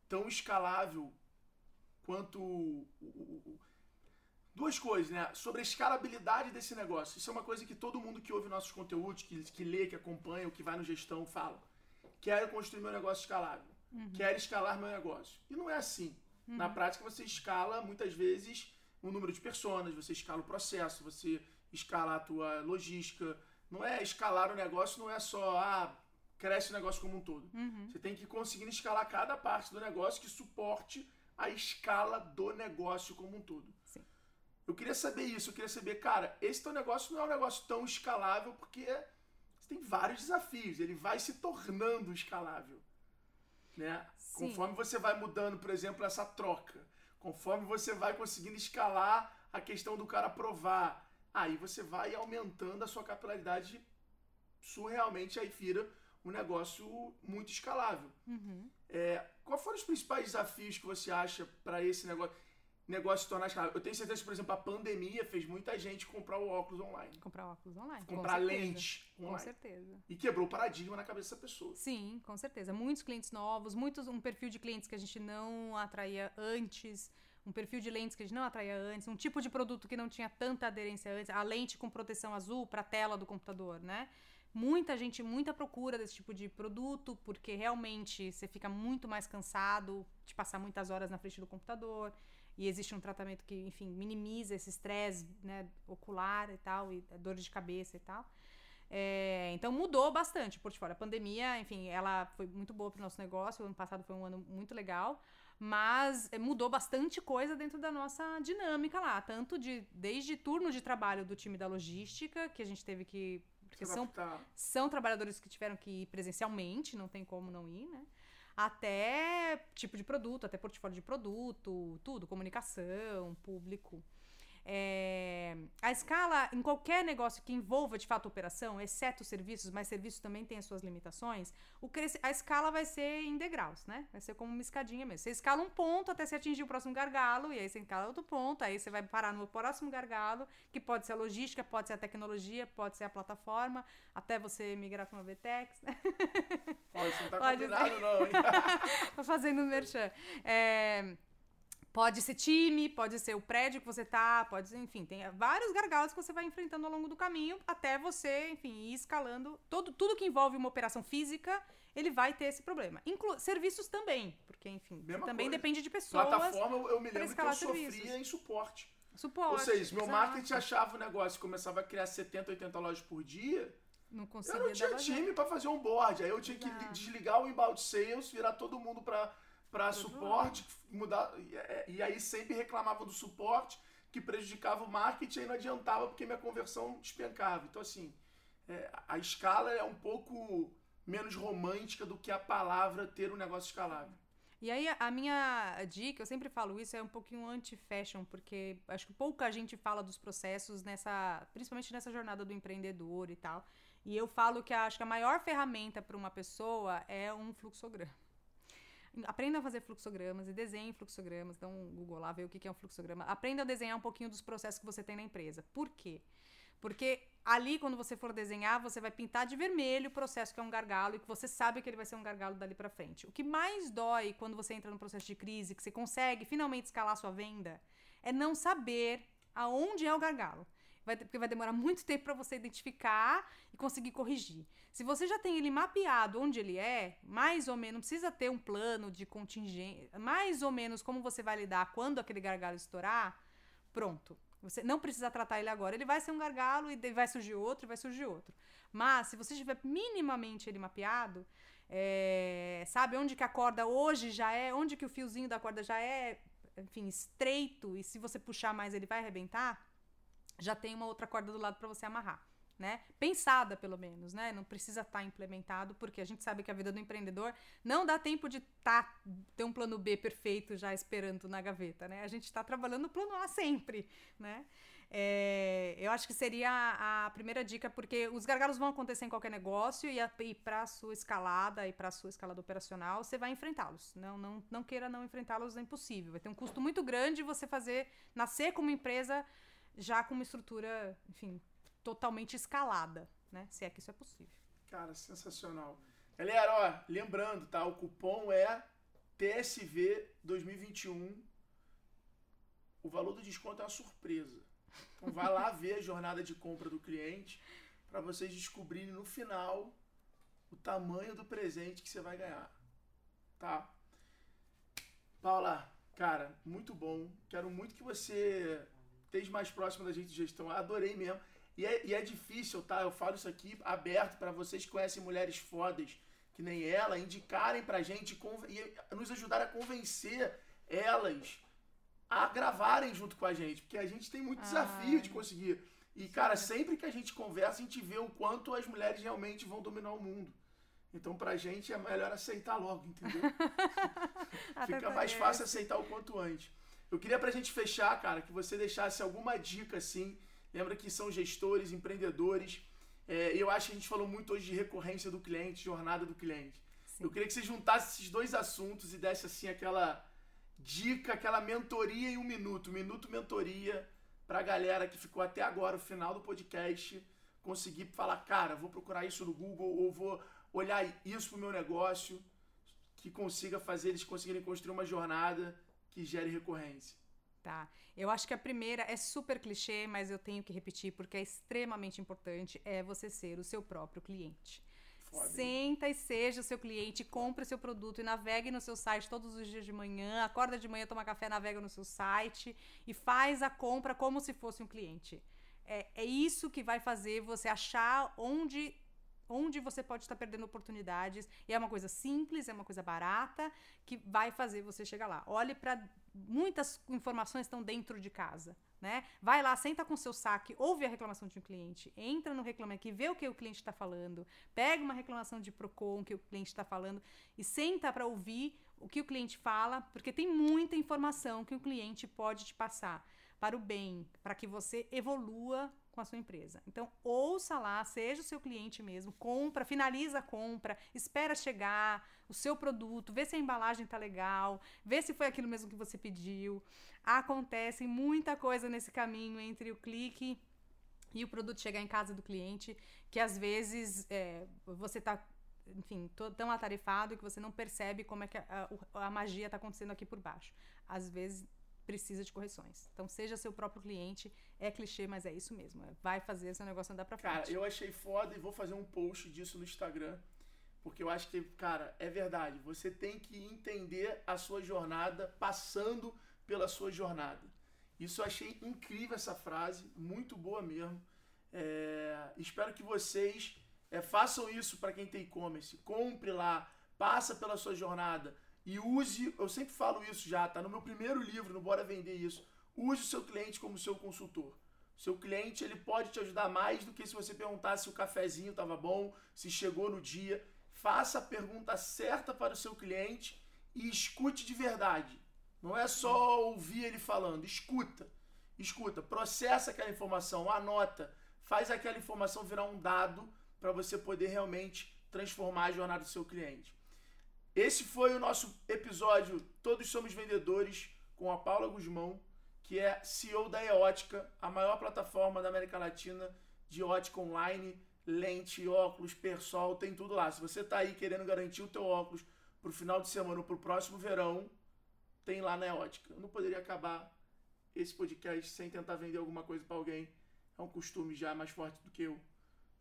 tão escalável quanto o- o- o- duas coisas, né? Sobre a escalabilidade desse negócio. Isso é uma coisa que todo mundo que ouve nossos conteúdos, que, que lê, que acompanha, o que vai no gestão, fala. Quero construir meu negócio escalável. Quero escalar meu negócio. E não é assim. Na prática, você escala muitas vezes o número de pessoas, você escala o processo, você escala a tua logística. Não é escalar o negócio, não é só ah, cresce o negócio como um todo. Uhum. Você tem que conseguir escalar cada parte do negócio que suporte a escala do negócio como um todo. Sim. Eu queria saber isso, eu queria saber, cara, esse teu negócio não é um negócio tão escalável porque você tem vários desafios, ele vai se tornando escalável. Né? Sim. Conforme você vai mudando, por exemplo, essa troca, conforme você vai conseguindo escalar a questão do cara provar, aí você vai aumentando a sua capilaridade surrealmente, aí vira um negócio muito escalável. Uhum. É, qual foram os principais desafios que você acha para esse negócio, negócio se tornar escalável? Eu tenho certeza que, por exemplo, a pandemia fez muita gente comprar o óculos online, Comprar óculos online. com comprar certeza. lente Com online. certeza. E quebrou o paradigma na cabeça dessa pessoa. Sim, com certeza. Muitos clientes novos, muitos um perfil de clientes que a gente não atraía antes, um perfil de lentes que a gente não atraía antes, um tipo de produto que não tinha tanta aderência antes, a lente com proteção azul para a tela do computador, né? Muita gente, muita procura desse tipo de produto, porque realmente você fica muito mais cansado de passar muitas horas na frente do computador. E existe um tratamento que, enfim, minimiza esse estresse né, ocular e tal, e dor de cabeça e tal. É, então mudou bastante o portfólio. A pandemia, enfim, ela foi muito boa para o nosso negócio. O ano passado foi um ano muito legal, mas é, mudou bastante coisa dentro da nossa dinâmica lá, tanto de desde turno de trabalho do time da logística, que a gente teve que porque são são trabalhadores que tiveram que ir presencialmente, não tem como não ir, né? Até tipo de produto, até portfólio de produto, tudo, comunicação, público. É, a escala, em qualquer negócio que envolva de fato operação, exceto serviços, mas serviços também têm as suas limitações, a escala vai ser em degraus, né? Vai ser como uma escadinha mesmo. Você escala um ponto até você atingir o próximo gargalo, e aí você escala outro ponto, aí você vai parar no próximo gargalo, que pode ser a logística, pode ser a tecnologia, pode ser a plataforma, até você migrar para uma VTEX, né? Isso não tá Pode combinado, não, hein? Tô fazendo merchan. É, pode ser time, pode ser o prédio que você tá, pode ser, enfim, tem vários gargalos que você vai enfrentando ao longo do caminho até você, enfim, ir escalando. Todo, tudo que envolve uma operação física, ele vai ter esse problema. Inclu serviços também, porque, enfim, também coisa. depende de pessoas. Plataforma, eu, eu me lembro que eu escalar sofria serviços. em suporte. Suporte. Ou seja, meu exato. marketing achava o negócio e começava a criar 70, 80 lojas por dia. Não Eu conseguia não tinha time pra fazer um board. Aí eu tinha que Exato. desligar o inbound sales, virar todo mundo pra, pra suporte, mudar. E, é, e aí sempre reclamavam do suporte, que prejudicava o marketing e não adiantava porque minha conversão despencava. Então, assim, é, a escala é um pouco menos romântica do que a palavra ter um negócio escalável. E aí, a minha dica, eu sempre falo isso, é um pouquinho anti-fashion, porque acho que pouca gente fala dos processos nessa, principalmente nessa jornada do empreendedor e tal. E eu falo que a- acho que a maior ferramenta para uma pessoa é um fluxograma. Aprenda a fazer fluxogramas e desenhe fluxogramas. Então, um Google lá, ver o que é um fluxograma. Aprenda a desenhar um pouquinho dos processos que você tem na empresa. Por quê? Porque ali, quando você for desenhar, você vai pintar de vermelho o processo que é um gargalo e que você sabe que ele vai ser um gargalo dali pra frente. O que mais dói quando você entra num processo de crise, que você consegue finalmente escalar sua venda, é não saber aonde é o gargalo. Vai, porque vai demorar muito tempo para você identificar e conseguir corrigir. Se você já tem ele mapeado onde ele é, mais ou menos, não precisa ter um plano de contingência, mais ou menos como você vai lidar quando aquele gargalo estourar, pronto. Você não precisa tratar ele agora. Ele vai ser um gargalo e vai surgir outro vai surgir outro. Mas se você tiver minimamente ele mapeado, é, sabe onde que a corda hoje já é, onde que o fiozinho da corda já é, enfim, estreito e se você puxar mais ele vai arrebentar, já tem uma outra corda do lado para você amarrar. Né? Pensada, pelo menos, né? Não precisa estar implementado, porque a gente sabe que a vida do empreendedor não dá tempo de tá, ter um plano B perfeito já esperando na gaveta, né? A gente está trabalhando no plano A sempre, né? É, eu acho que seria a, a primeira dica, porque os gargalos vão acontecer em qualquer negócio e, e para a sua escalada e para sua escalada operacional, você vai enfrentá-los. Não, não, não queira não enfrentá-los, é impossível. Vai ter um custo muito grande você fazer nascer como empresa já com uma estrutura, enfim, totalmente escalada, né? Se é que isso é possível. Cara, sensacional. Galera, ó, lembrando, tá? O cupom é TSV 2021. O valor do desconto é uma surpresa. Então vai lá ver a jornada de compra do cliente para vocês descobrirem no final o tamanho do presente que você vai ganhar. Tá? Paula, cara, muito bom. Quero muito que você esteja mais próximo da gente de gestão. Adorei mesmo. E é, e é difícil, tá? Eu falo isso aqui aberto para vocês que conhecem mulheres fodas, que nem ela, indicarem pra gente e nos ajudar a convencer elas a gravarem junto com a gente, porque a gente tem muito desafio de conseguir. E, cara, sempre que a gente conversa, a gente vê o quanto as mulheres realmente vão dominar o mundo. Então, pra gente é melhor aceitar logo, entendeu? Fica mais fácil aceitar o quanto antes. Eu queria pra gente fechar, cara, que você deixasse alguma dica assim. Lembra que são gestores, empreendedores. É, eu acho que a gente falou muito hoje de recorrência do cliente, jornada do cliente. Sim. Eu queria que você juntasse esses dois assuntos e desse assim aquela dica, aquela mentoria em um minuto, minuto mentoria pra galera que ficou até agora, o final do podcast, conseguir falar, cara, vou procurar isso no Google ou vou olhar isso pro meu negócio, que consiga fazer eles conseguirem construir uma jornada que gere recorrência. Tá. Eu acho que a primeira é super clichê, mas eu tenho que repetir porque é extremamente importante, é você ser o seu próprio cliente. Foda. Senta e seja o seu cliente, compre o seu produto e navegue no seu site todos os dias de manhã, acorda de manhã, toma café, navega no seu site e faz a compra como se fosse um cliente. É, é isso que vai fazer você achar onde onde você pode estar perdendo oportunidades. E é uma coisa simples, é uma coisa barata, que vai fazer você chegar lá. Olhe para muitas informações estão dentro de casa. Né? Vai lá, senta com seu saque, ouve a reclamação de um cliente, entra no Reclame Aqui, vê o que o cliente está falando, pega uma reclamação de Procon que o cliente está falando e senta para ouvir o que o cliente fala, porque tem muita informação que o cliente pode te passar para o bem, para que você evolua com a sua empresa. Então, ouça lá, seja o seu cliente mesmo, compra, finaliza a compra, espera chegar o seu produto, vê se a embalagem tá legal, vê se foi aquilo mesmo que você pediu. Acontece muita coisa nesse caminho entre o clique e o produto chegar em casa do cliente, que às vezes é, você tá enfim, tão atarefado que você não percebe como é que a, a, a magia está acontecendo aqui por baixo. Às vezes precisa de correções. Então, seja seu próprio cliente. É clichê, mas é isso mesmo. É, vai fazer seu negócio andar pra frente. Cara, eu achei foda e vou fazer um post disso no Instagram. Porque eu acho que, cara, é verdade. Você tem que entender a sua jornada passando pela sua jornada. Isso eu achei incrível essa frase, muito boa mesmo. É, espero que vocês é, façam isso para quem tem e-commerce. Compre lá, passa pela sua jornada e use, eu sempre falo isso já, tá no meu primeiro livro, no Bora Vender Isso. Use o seu cliente como seu consultor. Seu cliente ele pode te ajudar mais do que se você perguntar se o cafezinho estava bom, se chegou no dia. Faça a pergunta certa para o seu cliente e escute de verdade. Não é só ouvir ele falando, escuta. Escuta, processa aquela informação, anota, faz aquela informação virar um dado para você poder realmente transformar a jornada do seu cliente. Esse foi o nosso episódio Todos Somos Vendedores com a Paula Guzmão, que é CEO da Eótica, a maior plataforma da América Latina de ótica online, lente, óculos, persol, tem tudo lá. Se você está aí querendo garantir o teu óculos para o final de semana ou para o próximo verão, tem lá na Eótica. Eu não poderia acabar esse podcast sem tentar vender alguma coisa para alguém. É um costume já mais forte do que eu.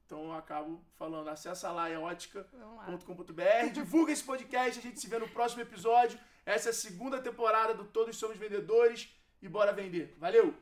Então eu acabo falando, acessa lá eótica.com.br, divulga esse podcast, a gente se vê no próximo episódio. Essa é a segunda temporada do Todos Somos Vendedores e bora vender. Valeu!